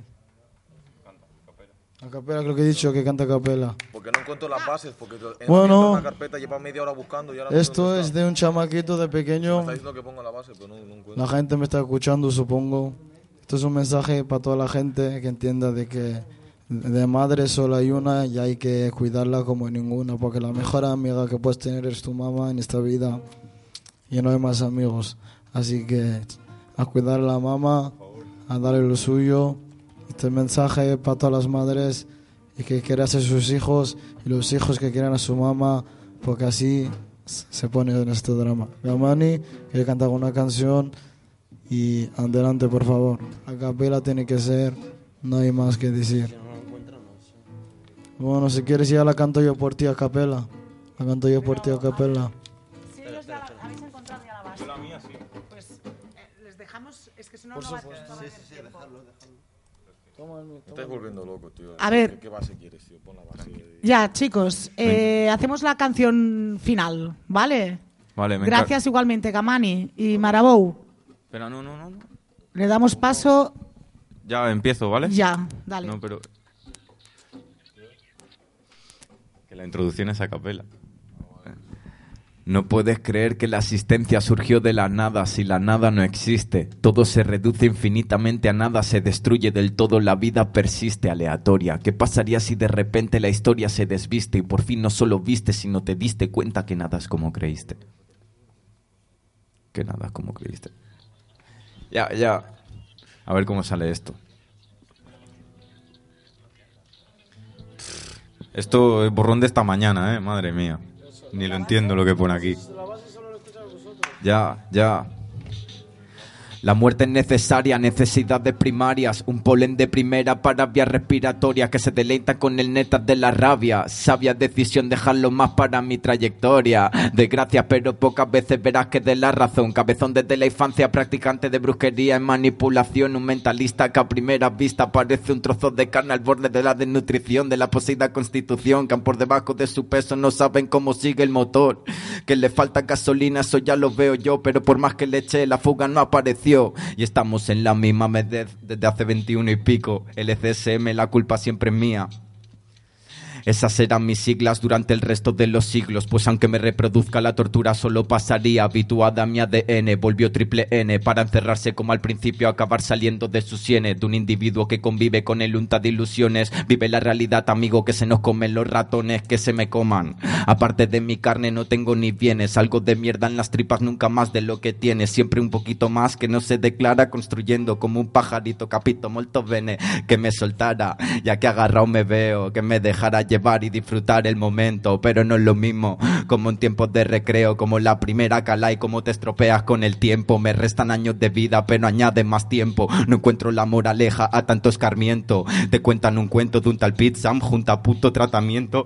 A capela, creo que he dicho que canta a capela. Porque no encuentro las bases. Porque en Bueno. una carpeta lleva media hora buscando y ahora no sé Esto dónde es de un chamaquito de Me pequeño. está diciendo que ponga la base, pero no, no encuentro. La gente me está escuchando, supongo. Esto es un mensaje para toda la gente que entienda de que de madre solo hay una y hay que cuidarla como ninguna, porque la mejor amiga que puedes tener es tu mamá en esta vida y no hay más amigos. Así que a cuidar a la mamá, a darle lo suyo. Este mensaje para todas las madres y que quieran ser sus hijos y los hijos que quieran a su mamá, porque así se pone en este drama. Gamani quiere cantar una canción y adelante por favor. A capela tiene que ser, no hay más que decir. Bueno, si quieres ya la canto yo por ti a capela. La canto yo por ti a capela. Si ellos ya habéis encontrado ya la base. Pues eh, les dejamos, es que si no, no va a Me estáis volviendo loco, tío. A ver. ¿Qué, base quieres, tío? Pon la base. Ya, chicos, eh, hacemos la canción final, ¿vale? Vale, me Gracias igualmente, Gamani y Marabou. Espera, no, no, no. no. Le damos paso Ya empiezo, ¿vale? ya, dale. No, pero. Que la introducción es a capela. No puedes creer que la asistencia surgió de la nada si la nada no existe. Todo se reduce infinitamente a nada, se destruye del todo, la vida persiste aleatoria. ¿Qué pasaría si de repente la historia se desviste y por fin no solo viste, sino te diste cuenta que nada es como creíste? Que nada es como creíste. Ya, ya. A ver cómo sale esto. Esto es borrón de esta mañana, ¿eh? Madre mía. Ni lo entiendo lo que pone aquí. Ya, ya. La muerte es necesaria, necesidades primarias, un polen de primera para vías respiratorias que se deleitan con el néctar de la rabia. Sabia decisión dejarlo más para mi trayectoria. Desgracia, pero pocas veces verás que de la razón. Cabezón desde la infancia, practicante de brujería en manipulación, un mentalista que a primera vista parece un trozo de carne al borde de la desnutrición de la poseída constitución, que por debajo de su peso no saben cómo sigue el motor. Que le falta gasolina, eso ya lo veo yo, pero por más que le eché, la fuga no apareció. Y estamos en la misma desde hace 21 y pico. El ECSM, la culpa siempre es mía. Esas serán mis siglas durante el resto de los siglos, pues aunque me reproduzca la tortura solo pasaría habituada a mi ADN, volvió triple N para encerrarse como al principio acabar saliendo de su sienes de un individuo que convive con el unta de ilusiones, vive la realidad amigo que se nos comen los ratones que se me coman. Aparte de mi carne no tengo ni bienes, algo de mierda en las tripas nunca más de lo que tienes, siempre un poquito más que no se declara construyendo como un pajarito capito molto bene que me soltara, ya que agarrado me veo, que me dejara llevar y disfrutar el momento, pero no es lo mismo como en tiempos de recreo, como la primera cala y como te estropeas con el tiempo. Me restan años de vida, pero añaden más tiempo. No encuentro la moraleja a tanto escarmiento. Te cuentan un cuento de un tal Pizza junto a puto tratamiento.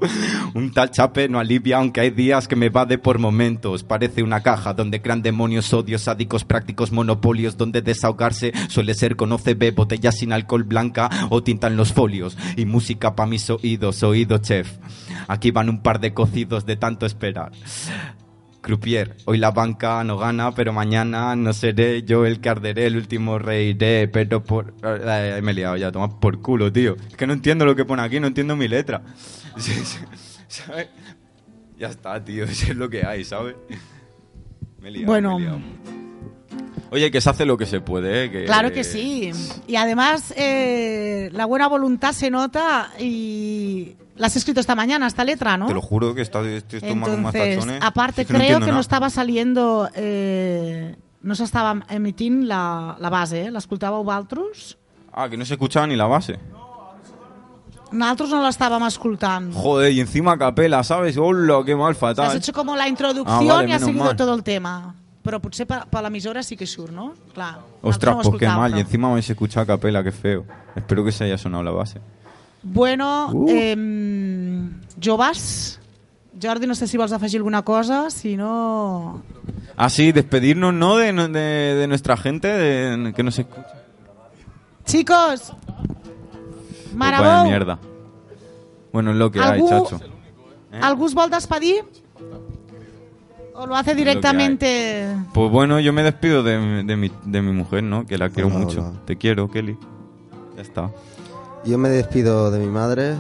Un tal chape no alivia, aunque hay días que me va de por momentos. Parece una caja donde crean demonios, odios, sádicos, prácticos, monopolios, donde desahogarse suele ser con OCB, botellas sin alcohol blanca o tinta en los folios. Y música pa' mis oídos, oído chef. Aquí van un par de cocidos de tanto esperar. Croupier, hoy la banca no gana, pero mañana no seré yo el que arderé, el último reiré, pero por... Eh, me he liado ya, toma por culo, tío. Es que no entiendo lo que pone aquí, no entiendo mi letra. Sí, sí, ¿sabes? Ya está, tío, eso es lo que hay, ¿sabes? Me he liado, Bueno. me he liado. Oye, que se hace lo que se puede, ¿eh? Que, Claro que sí. Y además, eh, la buena voluntad se nota y la has escrito esta mañana, esta letra, ¿no? Te lo juro que está, estoy tomando más tachones. aparte, Es que no creo entiendo que no nada. estava saliendo... Eh, no s'estava emitint la, la base, eh? l'escoltàveu vosaltres? Ah, que no se escuchaba ni la base. Nosaltres no l'estàvem escoltant. Joder, y encima capela, ¿sabes? Hola, qué mal, Has fatal. hecho como la introducción Ah, vale, y ha menos seguido mal. todo el tema. Però potser per, per l'emissora sí que surt, no? Clar. Ostras, no pues qué mal. Y encima me se escucha a capela, qué feo. Espero que se haya sonado la base. Bueno, Uh. eh, joves, Jordi, no sé si vols afegir alguna cosa, si no... Ah, sí, despedirnos, ¿no? De, de, de nuestra gente, de, que nos escucha. Chicos, Pues Marabou, vaya mierda. Bueno, es lo que hay, ¿Algú- chacho. ¿algú es vol despedir? ¿O lo hace directamente? Pues bueno, yo me despido de, de mi, de mi mujer, ¿no? Que la quiero Hola, mucho. hola. Te quiero, Kelly. Ya está. Yo me despido de mi madre,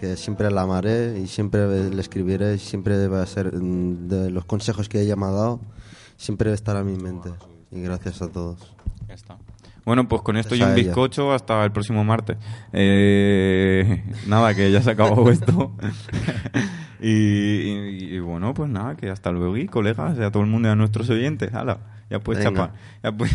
que siempre la amaré y siempre le escribiré y siempre va a ser mm, de los consejos que ella me ha dado, siempre estará en mi mente. Y gracias a todos. Ya está. Bueno, pues con esto y un bizcocho hasta el próximo martes. Eh, nada, que ya se acabó esto. y, y- y bueno, pues nada, que hasta luego, y colegas, y a todo el mundo y a nuestros oyentes. Hala, ya puedes Venga. chapar. Ya puedes-